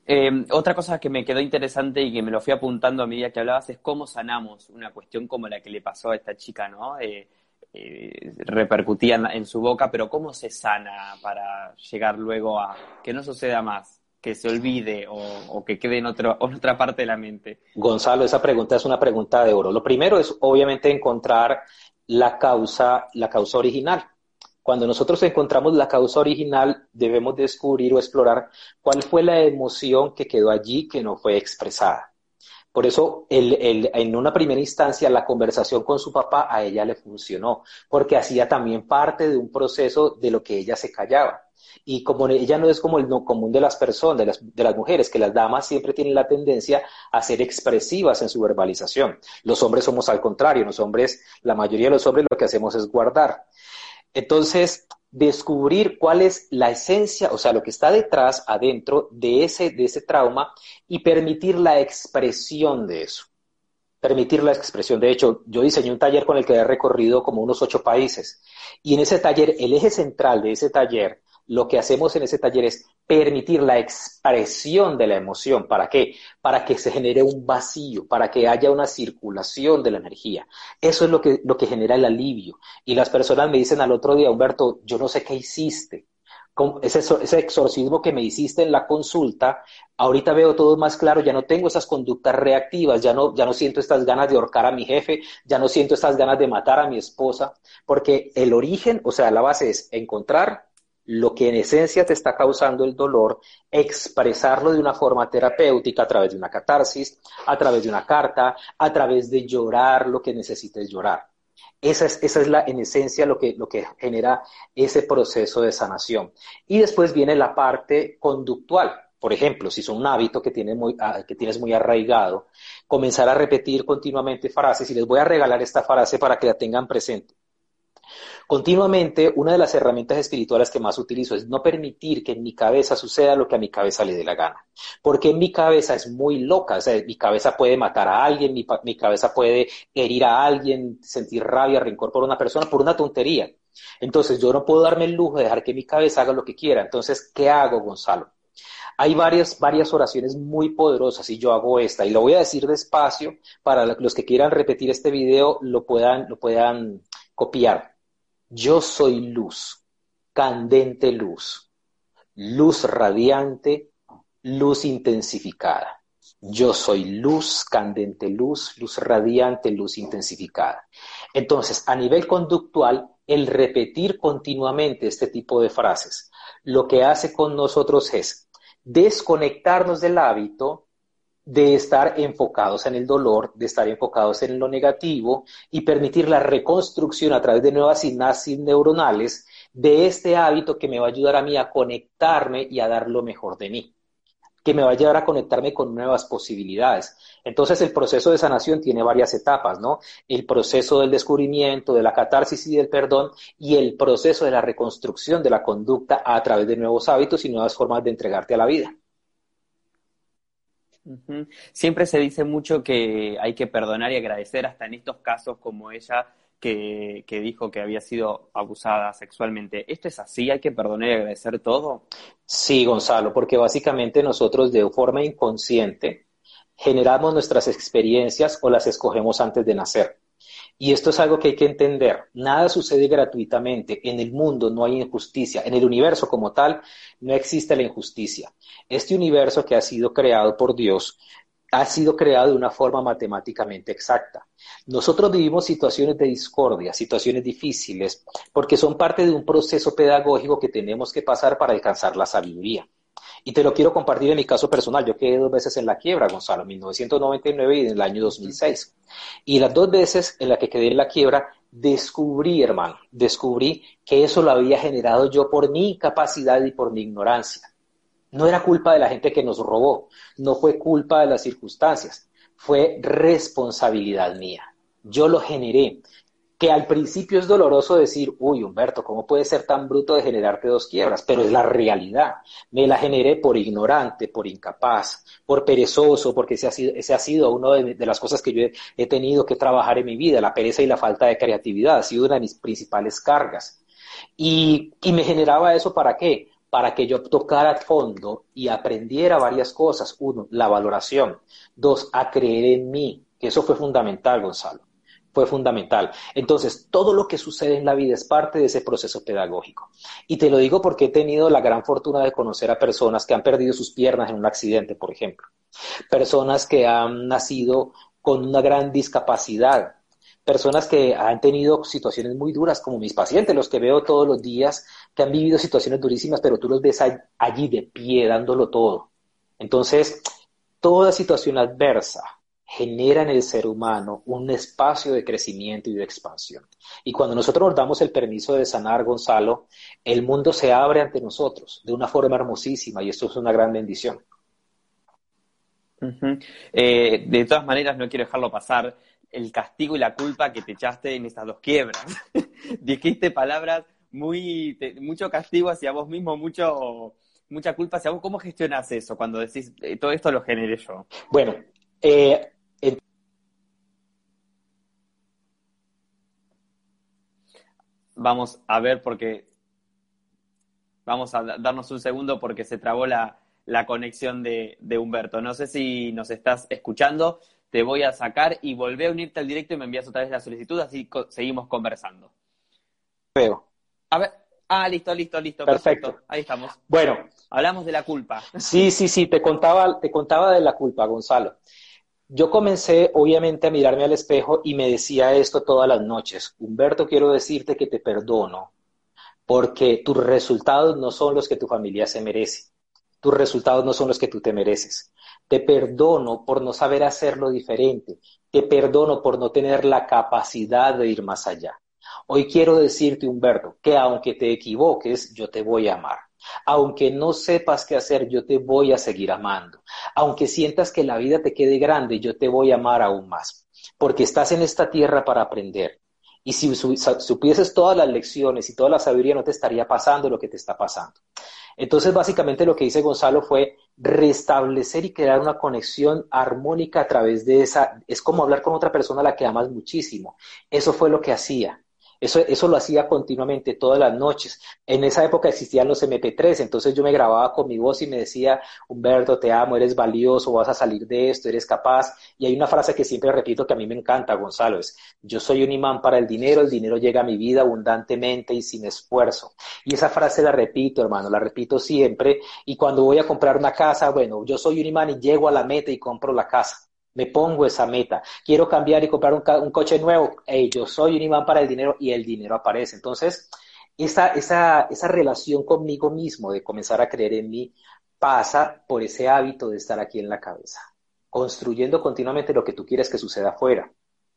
Em, otra cosa que me quedó interesante y que me lo fui apuntando a medida que hablabas es cómo sanamos una cuestión como la que le pasó a esta chica, ¿no? Eh, eh, repercutían en, su boca, pero ¿cómo se sana para llegar luego a que no suceda más? que se olvide o, que quede en, en otra parte de la mente? Gonzalo, esa pregunta es una pregunta de oro. Lo primero es obviamente encontrar la causa, la causa original. Cuando nosotros encontramos la causa original, debemos descubrir o explorar cuál fue la emoción que quedó allí que no fue expresada. Por eso, en una primera instancia, la conversación con su papá a ella le funcionó, porque hacía también parte de un proceso de lo que ella se callaba. Y como ella no es como el no común de las personas, de las, de las mujeres, que las damas siempre tienen la tendencia a ser expresivas en su verbalización. Los hombres somos al contrario, los hombres, la mayoría de los hombres lo que hacemos es guardar. Entonces, descubrir cuál es la esencia, o sea, lo que está detrás, adentro de ese, de ese trauma y permitir la expresión de eso. Permitir la expresión. De hecho, yo diseñé un taller con el que he recorrido como unos ocho países. Y en ese taller, el eje central de ese taller lo que hacemos en ese taller es permitir la expresión de la emoción. ¿Para qué? Para que se genere un vacío, para que haya una circulación de la energía. Eso es lo que, lo que genera el alivio. Y las personas me dicen al otro día, Humberto, yo no sé qué hiciste. Ese, ese exorcismo que me hiciste en la consulta, ahorita veo todo más claro, ya no tengo esas conductas reactivas, ya no, ya no siento estas ganas de ahorcar a mi jefe, ya no siento estas ganas de matar a mi esposa, porque el origen, o sea, la base es encontrar lo que en esencia te está causando el dolor, expresarlo de una forma terapéutica a través de una catarsis, a través de una carta, a través de llorar lo que necesites llorar. Esa es, esa es la, en esencia lo que, lo que genera ese proceso de sanación. Y después viene la parte conductual. Por ejemplo, si es un hábito que, tiene muy, ah, que tienes muy arraigado, comenzar a repetir continuamente frases y les voy a regalar esta frase para que la tengan presente. Continuamente, una de las herramientas espirituales que más utilizo es no permitir que en mi cabeza suceda lo que a mi cabeza le dé la gana. Porque mi cabeza es muy loca, o sea, mi cabeza puede matar a alguien, mi, mi cabeza puede herir a alguien, sentir rabia, rencor por una persona, por una tontería. Entonces, yo no puedo darme el lujo de dejar que mi cabeza haga lo que quiera. Entonces, ¿qué hago, Gonzalo? Hay varias, varias oraciones muy poderosas y yo hago esta y lo voy a decir despacio para los que quieran repetir este video lo puedan, lo puedan copiar. Yo soy luz, candente luz, luz radiante, luz intensificada. Yo soy luz, candente luz, luz radiante, luz intensificada. Entonces, a nivel conductual, el repetir continuamente este tipo de frases, lo que hace con nosotros es desconectarnos del hábito de estar enfocados en el dolor, de estar enfocados en lo negativo y permitir la reconstrucción a través de nuevas sinapsis neuronales de este hábito que me va a ayudar a mí a conectarme y a dar lo mejor de mí que me va a llevar a conectarme con nuevas posibilidades. Entonces el proceso de sanación tiene varias etapas, ¿no? El proceso del descubrimiento, de la catarsis y del perdón y el proceso de la reconstrucción de la conducta a través de nuevos hábitos y nuevas formas de entregarte a la vida. Siempre se dice mucho que hay que perdonar y agradecer hasta en estos casos como ella que, dijo que había sido abusada sexualmente. ¿Esto es así? ¿Hay que perdonar y agradecer todo? Sí, Gonzalo, porque básicamente nosotros de forma inconsciente generamos nuestras experiencias o las escogemos antes de nacer. Y esto es algo que hay que entender. Nada sucede gratuitamente. En el mundo no hay injusticia. En el universo como tal no existe la injusticia. Este universo que ha sido creado por Dios ha sido creado de una forma matemáticamente exacta. Nosotros vivimos situaciones de discordia, situaciones difíciles, porque son parte de un proceso pedagógico que tenemos que pasar para alcanzar la sabiduría. Y te lo quiero compartir en mi caso personal. Yo quedé dos veces en la quiebra, Gonzalo, en 1999 y en el año 2006. Y las dos veces en las que quedé en la quiebra, descubrí, hermano, descubrí que eso lo había generado yo por mi capacidad y por mi ignorancia. No era culpa de la gente que nos robó, no fue culpa de las circunstancias, fue responsabilidad mía. Yo lo generé. Que al principio es doloroso decir, uy, Humberto, ¿cómo puede ser tan bruto de generarte dos quiebras? Pero es la realidad. Me la generé por ignorante, por incapaz, por perezoso, porque ese ha sido, ese una de, las cosas que yo he, tenido que trabajar en mi vida. La pereza y la falta de creatividad ha sido una de mis principales cargas. Y, y me generaba eso para qué? para que yo tocara fondo y aprendiera varias cosas. Uno, la valoración. Dos, a creer en mí, eso fue fundamental, Gonzalo. Fue fundamental. Entonces, todo lo que sucede en la vida es parte de ese proceso pedagógico. Y te lo digo porque he tenido la gran fortuna de conocer a personas que han perdido sus piernas en un accidente, por ejemplo. Personas que han nacido con una gran discapacidad, personas que han tenido situaciones muy duras, como mis pacientes, los que veo todos los días, que han vivido situaciones durísimas, pero tú los ves allí de pie, dándolo todo. Entonces, toda situación adversa genera en el ser humano un espacio de crecimiento y de expansión. Y cuando nosotros nos damos el permiso de sanar, Gonzalo, el mundo se abre ante nosotros de una forma hermosísima y esto es una gran bendición. Eh, de todas maneras, no quiero dejarlo pasar el castigo y la culpa que te echaste en estas dos quiebras. Dijiste palabras muy, mucho castigo hacia vos mismo, mucho, mucha culpa hacia vos. ¿Cómo gestionas eso cuando decís, eh, todo esto lo generé yo? Bueno, eh, Vamos a ver porque vamos a darnos un segundo porque se trabó la, la conexión de, de Humberto. No sé si nos estás escuchando te voy a sacar y volvé a unirte al directo y me envías otra vez la solicitud, así seguimos conversando. Veo. A ver, ah, listo, listo, listo. Perfecto. Ahí estamos. Bueno. Hablamos de la culpa. Sí, sí, sí, te contaba, te contaba de la culpa, Gonzalo. Yo comencé, obviamente, a mirarme al espejo y me decía esto todas las noches. Humberto, quiero decirte que te perdono, porque tus resultados no son los que tu familia se merece. Tus resultados no son los que tú te mereces. Te perdono por no saber hacerlo diferente. Te perdono por no tener la capacidad de ir más allá. Hoy quiero decirte, Humberto, que aunque te equivoques, yo te voy a amar. Aunque no sepas qué hacer, yo te voy a seguir amando. Aunque sientas que la vida te quede grande, yo te voy a amar aún más. Porque estás en esta tierra para aprender. Y si supieses todas las lecciones y toda la sabiduría, no te estaría pasando lo que te está pasando. Entonces, básicamente lo que dice Gonzalo fue restablecer y crear una conexión armónica a través de esa, es como hablar con otra persona a la que amas muchísimo. Eso fue lo que hacía. Eso, eso lo hacía continuamente, todas las noches. En esa época existían los MP3, entonces yo me grababa con mi voz y me decía, Humberto, te amo, eres valioso, vas a salir de esto, eres capaz. Y hay una frase que siempre repito que a mí me encanta, Gonzalo, es, yo soy un imán para el dinero, el dinero llega a mi vida abundantemente y sin esfuerzo. Y esa frase la repito, hermano, la repito siempre. Y cuando voy a comprar una casa, bueno, yo soy un imán y llego a la meta y compro la casa me pongo esa meta, quiero cambiar y comprar un, coche nuevo, yo soy un imán para el dinero y el dinero aparece. Entonces, esa, esa, esa relación conmigo mismo, de comenzar a creer en mí, pasa por ese hábito de estar aquí en la cabeza, construyendo continuamente lo que tú quieres que suceda afuera.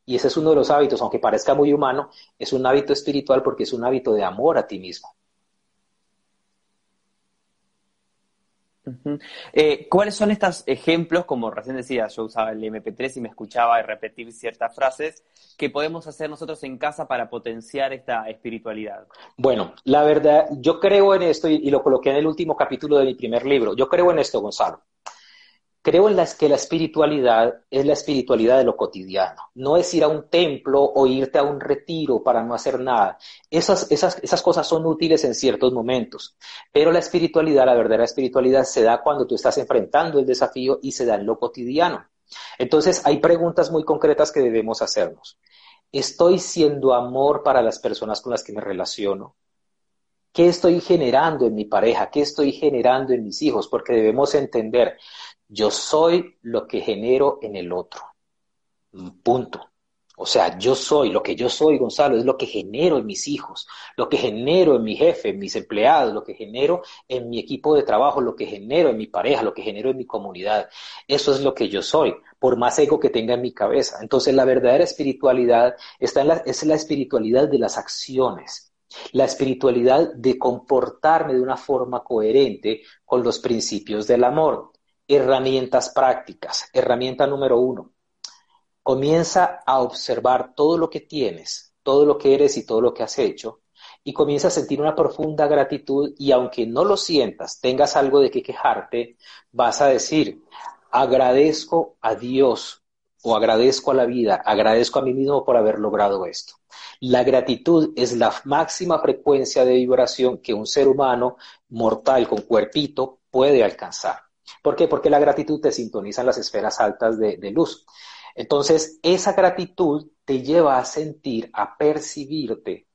Y ese es uno de los hábitos, aunque parezca muy humano, es un hábito espiritual porque es un hábito de amor a ti mismo. Eh, ¿Cuáles son estos ejemplos, como recién decía, yo usaba el MP3 y me escuchaba repetir ciertas frases, que podemos hacer nosotros en casa para potenciar esta espiritualidad? Bueno, la verdad, yo creo en esto y lo coloqué en el último capítulo de mi primer libro. Yo creo en esto, Gonzalo. Creo en las que la espiritualidad es la espiritualidad de lo cotidiano. No es ir a un templo o irte a un retiro para no hacer nada. Esas, esas, esas cosas son útiles en ciertos momentos. Pero la espiritualidad, la verdadera espiritualidad, se da cuando tú estás enfrentando el desafío y se da en lo cotidiano. Entonces, hay preguntas muy concretas que debemos hacernos. ¿Estoy siendo amor para las personas con las que me relaciono? ¿Qué estoy generando en mi pareja? ¿Qué estoy generando en mis hijos? Porque debemos entender, yo soy lo que genero en el otro. Punto. O sea, yo soy, lo que yo soy, Gonzalo, es lo que genero en mis hijos, lo que genero en mi jefe, en mis empleados, lo que genero en mi equipo de trabajo, lo que genero en mi pareja, lo que genero en mi comunidad. Eso es lo que yo soy, por más ego que tenga en mi cabeza. Entonces, la verdadera espiritualidad está en la, es la espiritualidad de las acciones, la espiritualidad de comportarme de una forma coherente con los principios del amor herramientas prácticas. Herramienta número uno. Comienza a observar todo lo que tienes, todo lo que eres y todo lo que has hecho y comienza a sentir una profunda gratitud y aunque no lo sientas, tengas algo de que quejarte, vas a decir, agradezco a Dios o agradezco a la vida, agradezco a mí mismo por haber logrado esto. La gratitud es la máxima frecuencia de vibración que un ser humano mortal con cuerpito puede alcanzar. ¿Por qué? Porque la gratitud te sintoniza en las esferas altas de, luz. Entonces, esa gratitud te lleva a sentir, a percibirte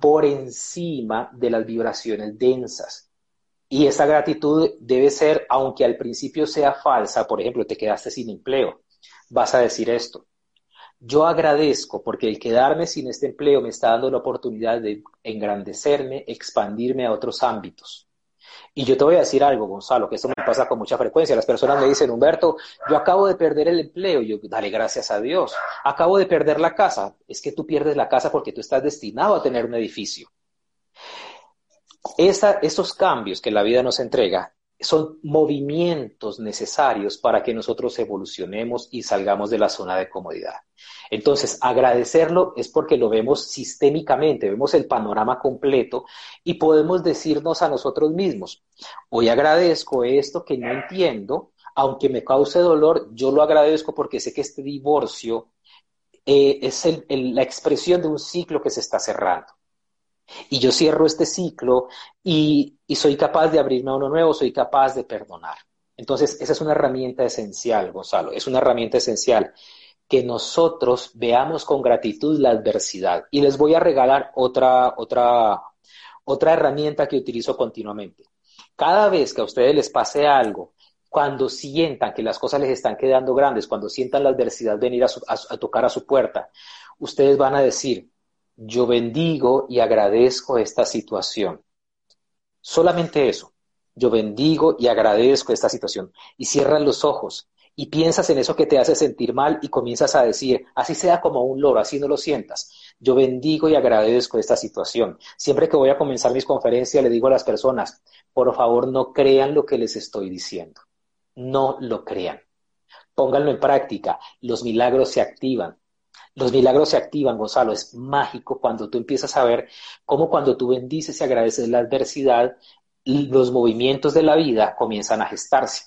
por encima de las vibraciones densas. Y esa gratitud debe ser, aunque al principio sea falsa, por ejemplo, te quedaste sin empleo, vas a decir esto. Yo agradezco porque el quedarme sin este empleo me está dando la oportunidad de engrandecerme, expandirme a otros ámbitos. Y yo te voy a decir algo, Gonzalo, que esto me pasa con mucha frecuencia. Las personas me dicen, Humberto, yo acabo de perder el empleo. Yo, dale gracias a Dios. Acabo de perder la casa. Es que tú pierdes la casa porque tú estás destinado a tener un edificio. estos cambios que la vida nos entrega son movimientos necesarios para que nosotros evolucionemos y salgamos de la zona de comodidad. Entonces, agradecerlo es porque lo vemos sistémicamente, vemos el panorama completo y podemos decirnos a nosotros mismos, hoy agradezco esto que no entiendo, aunque me cause dolor, yo lo agradezco porque sé que este divorcio eh, es la expresión de un ciclo que se está cerrando y yo cierro este ciclo y, soy capaz de abrirme a uno nuevo, soy capaz de perdonar. Entonces, esa es una herramienta esencial, Gonzalo, es una herramienta esencial que nosotros veamos con gratitud la adversidad. Y les voy a regalar otra, otra, otra herramienta que utilizo continuamente. Cada vez que a ustedes les pase algo, cuando sientan que las cosas les están quedando grandes, cuando sientan la adversidad venir a tocar a su puerta, ustedes van a decir, yo bendigo y agradezco esta situación. Solamente eso. Yo bendigo y agradezco esta situación. Y cierras los ojos y piensas en eso que te hace sentir mal y comienzas a decir, así sea como un loro, así no lo sientas. Yo bendigo y agradezco esta situación. Siempre que voy a comenzar mis conferencias le digo a las personas, por favor no crean lo que les estoy diciendo. No lo crean. Pónganlo en práctica. Los milagros se activan Los milagros se activan, Gonzalo. Es mágico cuando tú empiezas a ver cómo cuando tú bendices y agradeces la adversidad, los movimientos de la vida comienzan a gestarse.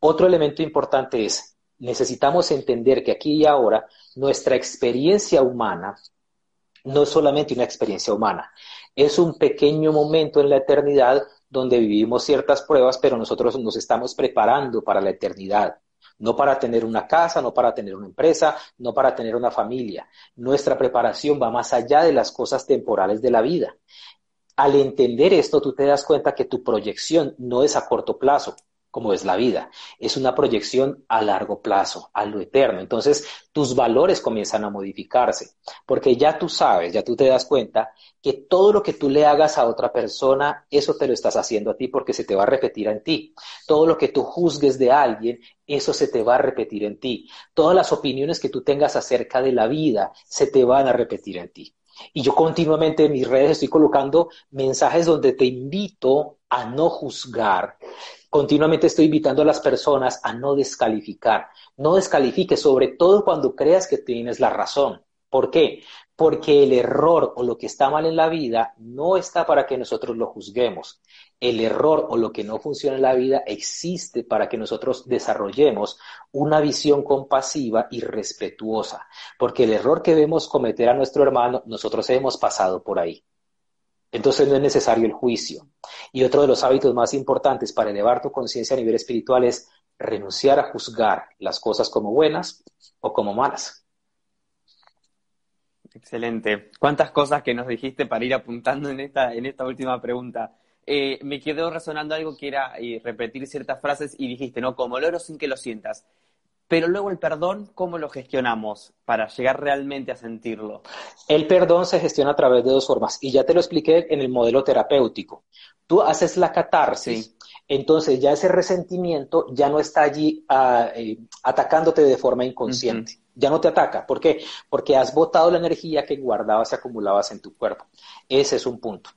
Otro elemento importante es, necesitamos entender que aquí y ahora nuestra experiencia humana no es solamente una experiencia humana, es un pequeño momento en la eternidad donde vivimos ciertas pruebas, pero nosotros nos estamos preparando para la eternidad. No para tener una casa, no para tener una empresa, no para tener una familia. Nuestra preparación va más allá de las cosas temporales de la vida. Al entender esto, tú te das cuenta que tu proyección no es a corto plazo, como es la vida. Es una proyección a largo plazo, a lo eterno. Entonces, tus valores comienzan a modificarse, porque ya tú sabes, ya tú te das cuenta que todo lo que tú le hagas a otra persona, eso te lo estás haciendo a ti porque se te va a repetir en ti. Todo lo que tú juzgues de alguien, eso se te va a repetir en ti. Todas las opiniones que tú tengas acerca de la vida, se te van a repetir en ti. Y yo continuamente en mis redes estoy colocando mensajes donde te invito a no juzgar, Continuamente estoy invitando a las personas a no descalificar. No descalifique, sobre todo cuando creas que tienes la razón. ¿Por qué? Porque el error o lo que está mal en la vida no está para que nosotros lo juzguemos. El error o lo que no funciona en la vida existe para que nosotros desarrollemos una visión compasiva y respetuosa. Porque el error que vemos cometer a nuestro hermano, nosotros hemos pasado por ahí. Entonces no es necesario el juicio. Y otro de los hábitos más importantes para elevar tu conciencia a nivel espiritual es renunciar a juzgar las cosas como buenas o como malas. Excelente. ¿Cuántas cosas que nos dijiste para ir apuntando en esta, última pregunta? Eh, me quedó resonando algo que era eh, repetir ciertas frases y dijiste, ¿no? Como el oro sin que lo sientas. Pero luego el perdón, ¿cómo lo gestionamos para llegar realmente a sentirlo? El perdón se gestiona a través de dos formas y ya te lo expliqué en el modelo terapéutico. Tú haces la catarsis, entonces ya ese resentimiento ya no está allí ah, eh, atacándote de forma inconsciente. Ya no te ataca. ¿Por qué? Porque has botado la energía que guardabas y acumulabas en tu cuerpo. Ese es un punto.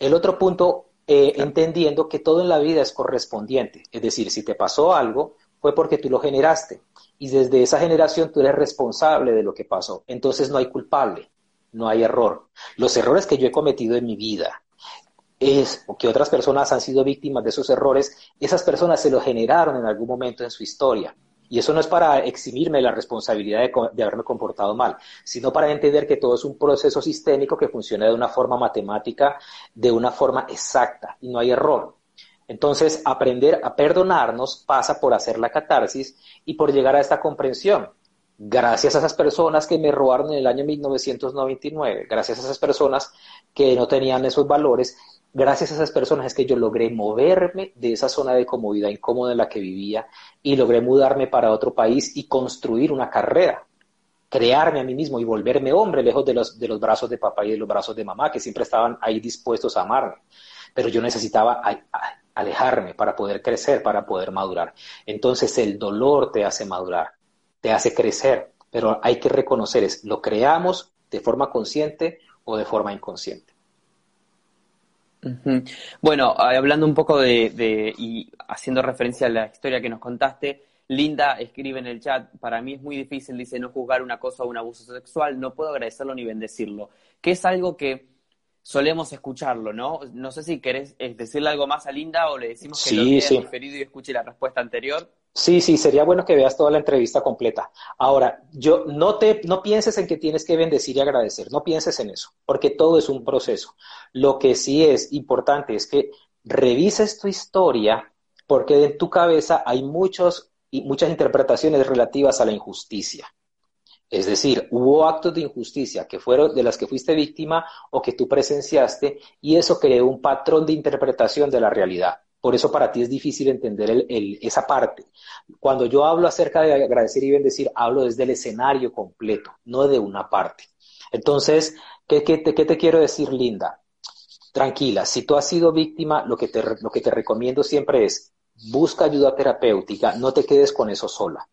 El otro punto, eh, entendiendo que todo en la vida es correspondiente. Es decir, si te pasó algo, fue porque tú lo generaste y desde esa generación tú eres responsable de lo que pasó. Entonces no hay culpable, no hay error. Los errores que yo he cometido en mi vida es o que otras personas han sido víctimas de esos errores, esas personas se lo generaron en algún momento en su historia. Y eso no es para eximirme de la responsabilidad de, haberme comportado mal, sino para entender que todo es un proceso sistémico que funciona de una forma matemática, de una forma exacta, y no hay error. Entonces, aprender a perdonarnos pasa por hacer la catarsis y por llegar a esta comprensión. Gracias a esas personas que me robaron en el año 1999, gracias a esas personas que no tenían esos valores, gracias a esas personas es que yo logré moverme de esa zona de comodidad incómoda en la que vivía y logré mudarme para otro país y construir una carrera, crearme a mí mismo y volverme hombre lejos de los, de los brazos de papá y de los brazos de mamá que siempre estaban ahí dispuestos a amarme. Pero yo necesitaba alejarme para poder crecer, para poder madurar. Entonces el dolor te hace madurar, te hace crecer, pero hay que reconocer es, lo creamos de forma consciente o de forma inconsciente. Bueno, hablando un poco de, y haciendo referencia a la historia que nos contaste, Linda escribe en el chat, para mí es muy difícil, dice, no juzgar una cosa o un abuso sexual, no puedo agradecerlo ni bendecirlo, que es algo que solemos escucharlo, ¿no? No sé si querés eh, decirle algo más a Linda o le decimos que lo vea diferido y escuche la respuesta anterior. Sí, sí, sería bueno que veas toda la entrevista completa. Ahora, yo no te no pienses en que tienes que bendecir y agradecer, no pienses en eso, porque todo es un proceso. Lo que sí es importante es que revises tu historia, porque en tu cabeza hay muchos y muchas interpretaciones relativas a la injusticia. Es decir, hubo actos de injusticia que fueron de las que fuiste víctima o que tú presenciaste y eso creó un patrón de interpretación de la realidad. Por eso para ti es difícil entender esa parte. Cuando yo hablo acerca de agradecer y bendecir, hablo desde el escenario completo, no de una parte. Entonces, ¿qué, te, quiero decir, Linda? Tranquila, si tú has sido víctima, lo que, te, lo que te recomiendo siempre es busca ayuda terapéutica, no te quedes con eso sola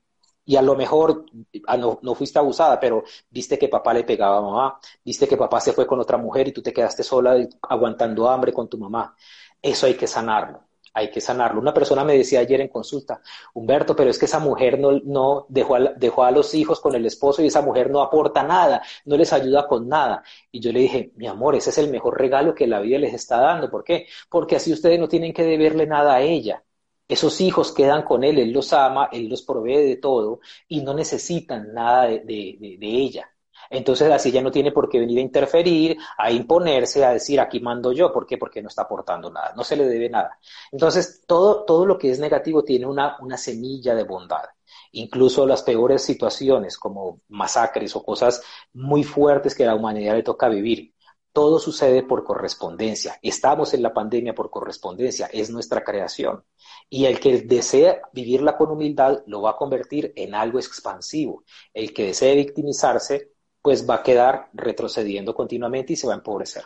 y a lo mejor ah, no, fuiste abusada, pero viste que papá le pegaba a mamá, viste que papá se fue con otra mujer y tú te quedaste sola aguantando hambre con tu mamá. Eso hay que sanarlo. hay que sanarlo. Una persona me decía ayer en consulta, Humberto, pero es que esa mujer no, no dejó, a, dejó a los hijos con el esposo y esa mujer no aporta nada, no les ayuda con nada. Y yo le dije, mi amor, ese es el mejor regalo que la vida les está dando. ¿Por qué? Porque así ustedes no tienen que deberle nada a ella. Esos hijos quedan con él, él los ama, él los provee de todo y no necesitan nada de, ella. Entonces así ya no tiene por qué venir a interferir, a imponerse, a decir aquí mando yo. ¿Por qué? Porque no está aportando nada, no se le debe nada. Entonces todo, todo lo que es negativo tiene una, una semilla de bondad. Incluso las peores situaciones como masacres o cosas muy fuertes que la humanidad le toca vivir. Todo sucede por correspondencia. Estamos en la pandemia por correspondencia, es nuestra creación. Y el que desea vivirla con humildad lo va a convertir en algo expansivo. El que desee victimizarse pues va a quedar retrocediendo continuamente y se va a empobrecer.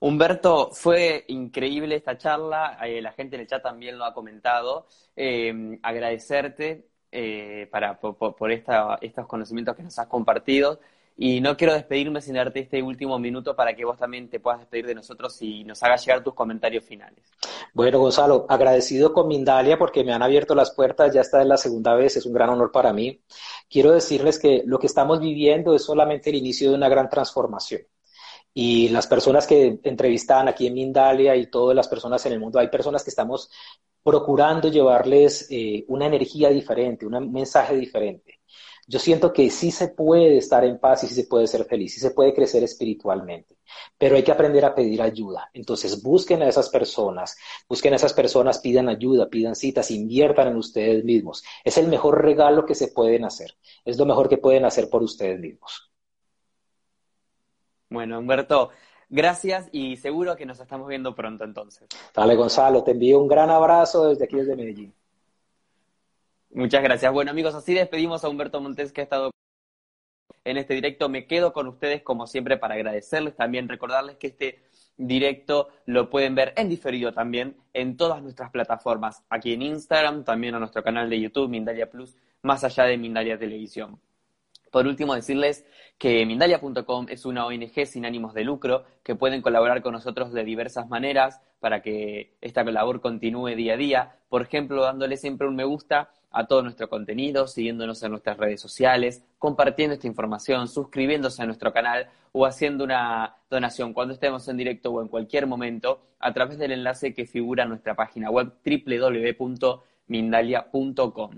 Humberto, fue increíble esta charla, eh, la gente en el chat también lo ha comentado. Eh, agradecerte eh, para, por, estos conocimientos que nos has compartido. Y no quiero despedirme sin darte este último minuto para que vos también te puedas despedir de nosotros y nos hagas llegar tus comentarios finales. Bueno, Gonzalo, agradecido con Mindalia porque me han abierto las puertas, ya esta es la segunda vez, es un gran honor para mí. Quiero decirles que lo que estamos viviendo es solamente el inicio de una gran transformación. Y las personas que entrevistan aquí en Mindalia y todas las personas en el mundo, hay personas que estamos procurando llevarles eh, una energía diferente, un mensaje diferente yo siento que sí se puede estar en paz y sí se puede ser feliz, sí se puede crecer espiritualmente, pero hay que aprender a pedir ayuda. Entonces busquen a esas personas, busquen a esas personas, pidan ayuda, pidan citas, inviertan en ustedes mismos. Es el mejor regalo que se pueden hacer, es lo mejor que pueden hacer por ustedes mismos. Bueno, Humberto, gracias y seguro que nos estamos viendo pronto entonces. Dale, Gonzalo, te envío un gran abrazo desde aquí, desde Medellín. Muchas gracias. Bueno, amigos, así despedimos a Humberto Montes que ha estado en este directo. Me quedo con ustedes como siempre para agradecerles, también recordarles que este directo lo pueden ver en diferido también en todas nuestras plataformas, aquí en Instagram, también a nuestro canal de YouTube, Mindalia Plus, más allá de Mindalia Televisión. Por último, decirles que Mindalia.com es una ONG sin ánimos de lucro que pueden colaborar con nosotros de diversas maneras para que esta labor continúe día a día. Por ejemplo, dándole siempre un me gusta a todo nuestro contenido, siguiéndonos en nuestras redes sociales, compartiendo esta información, suscribiéndose a nuestro canal o haciendo una donación cuando estemos en directo o en cualquier momento a través del enlace que figura en nuestra página web www.mindalia.com.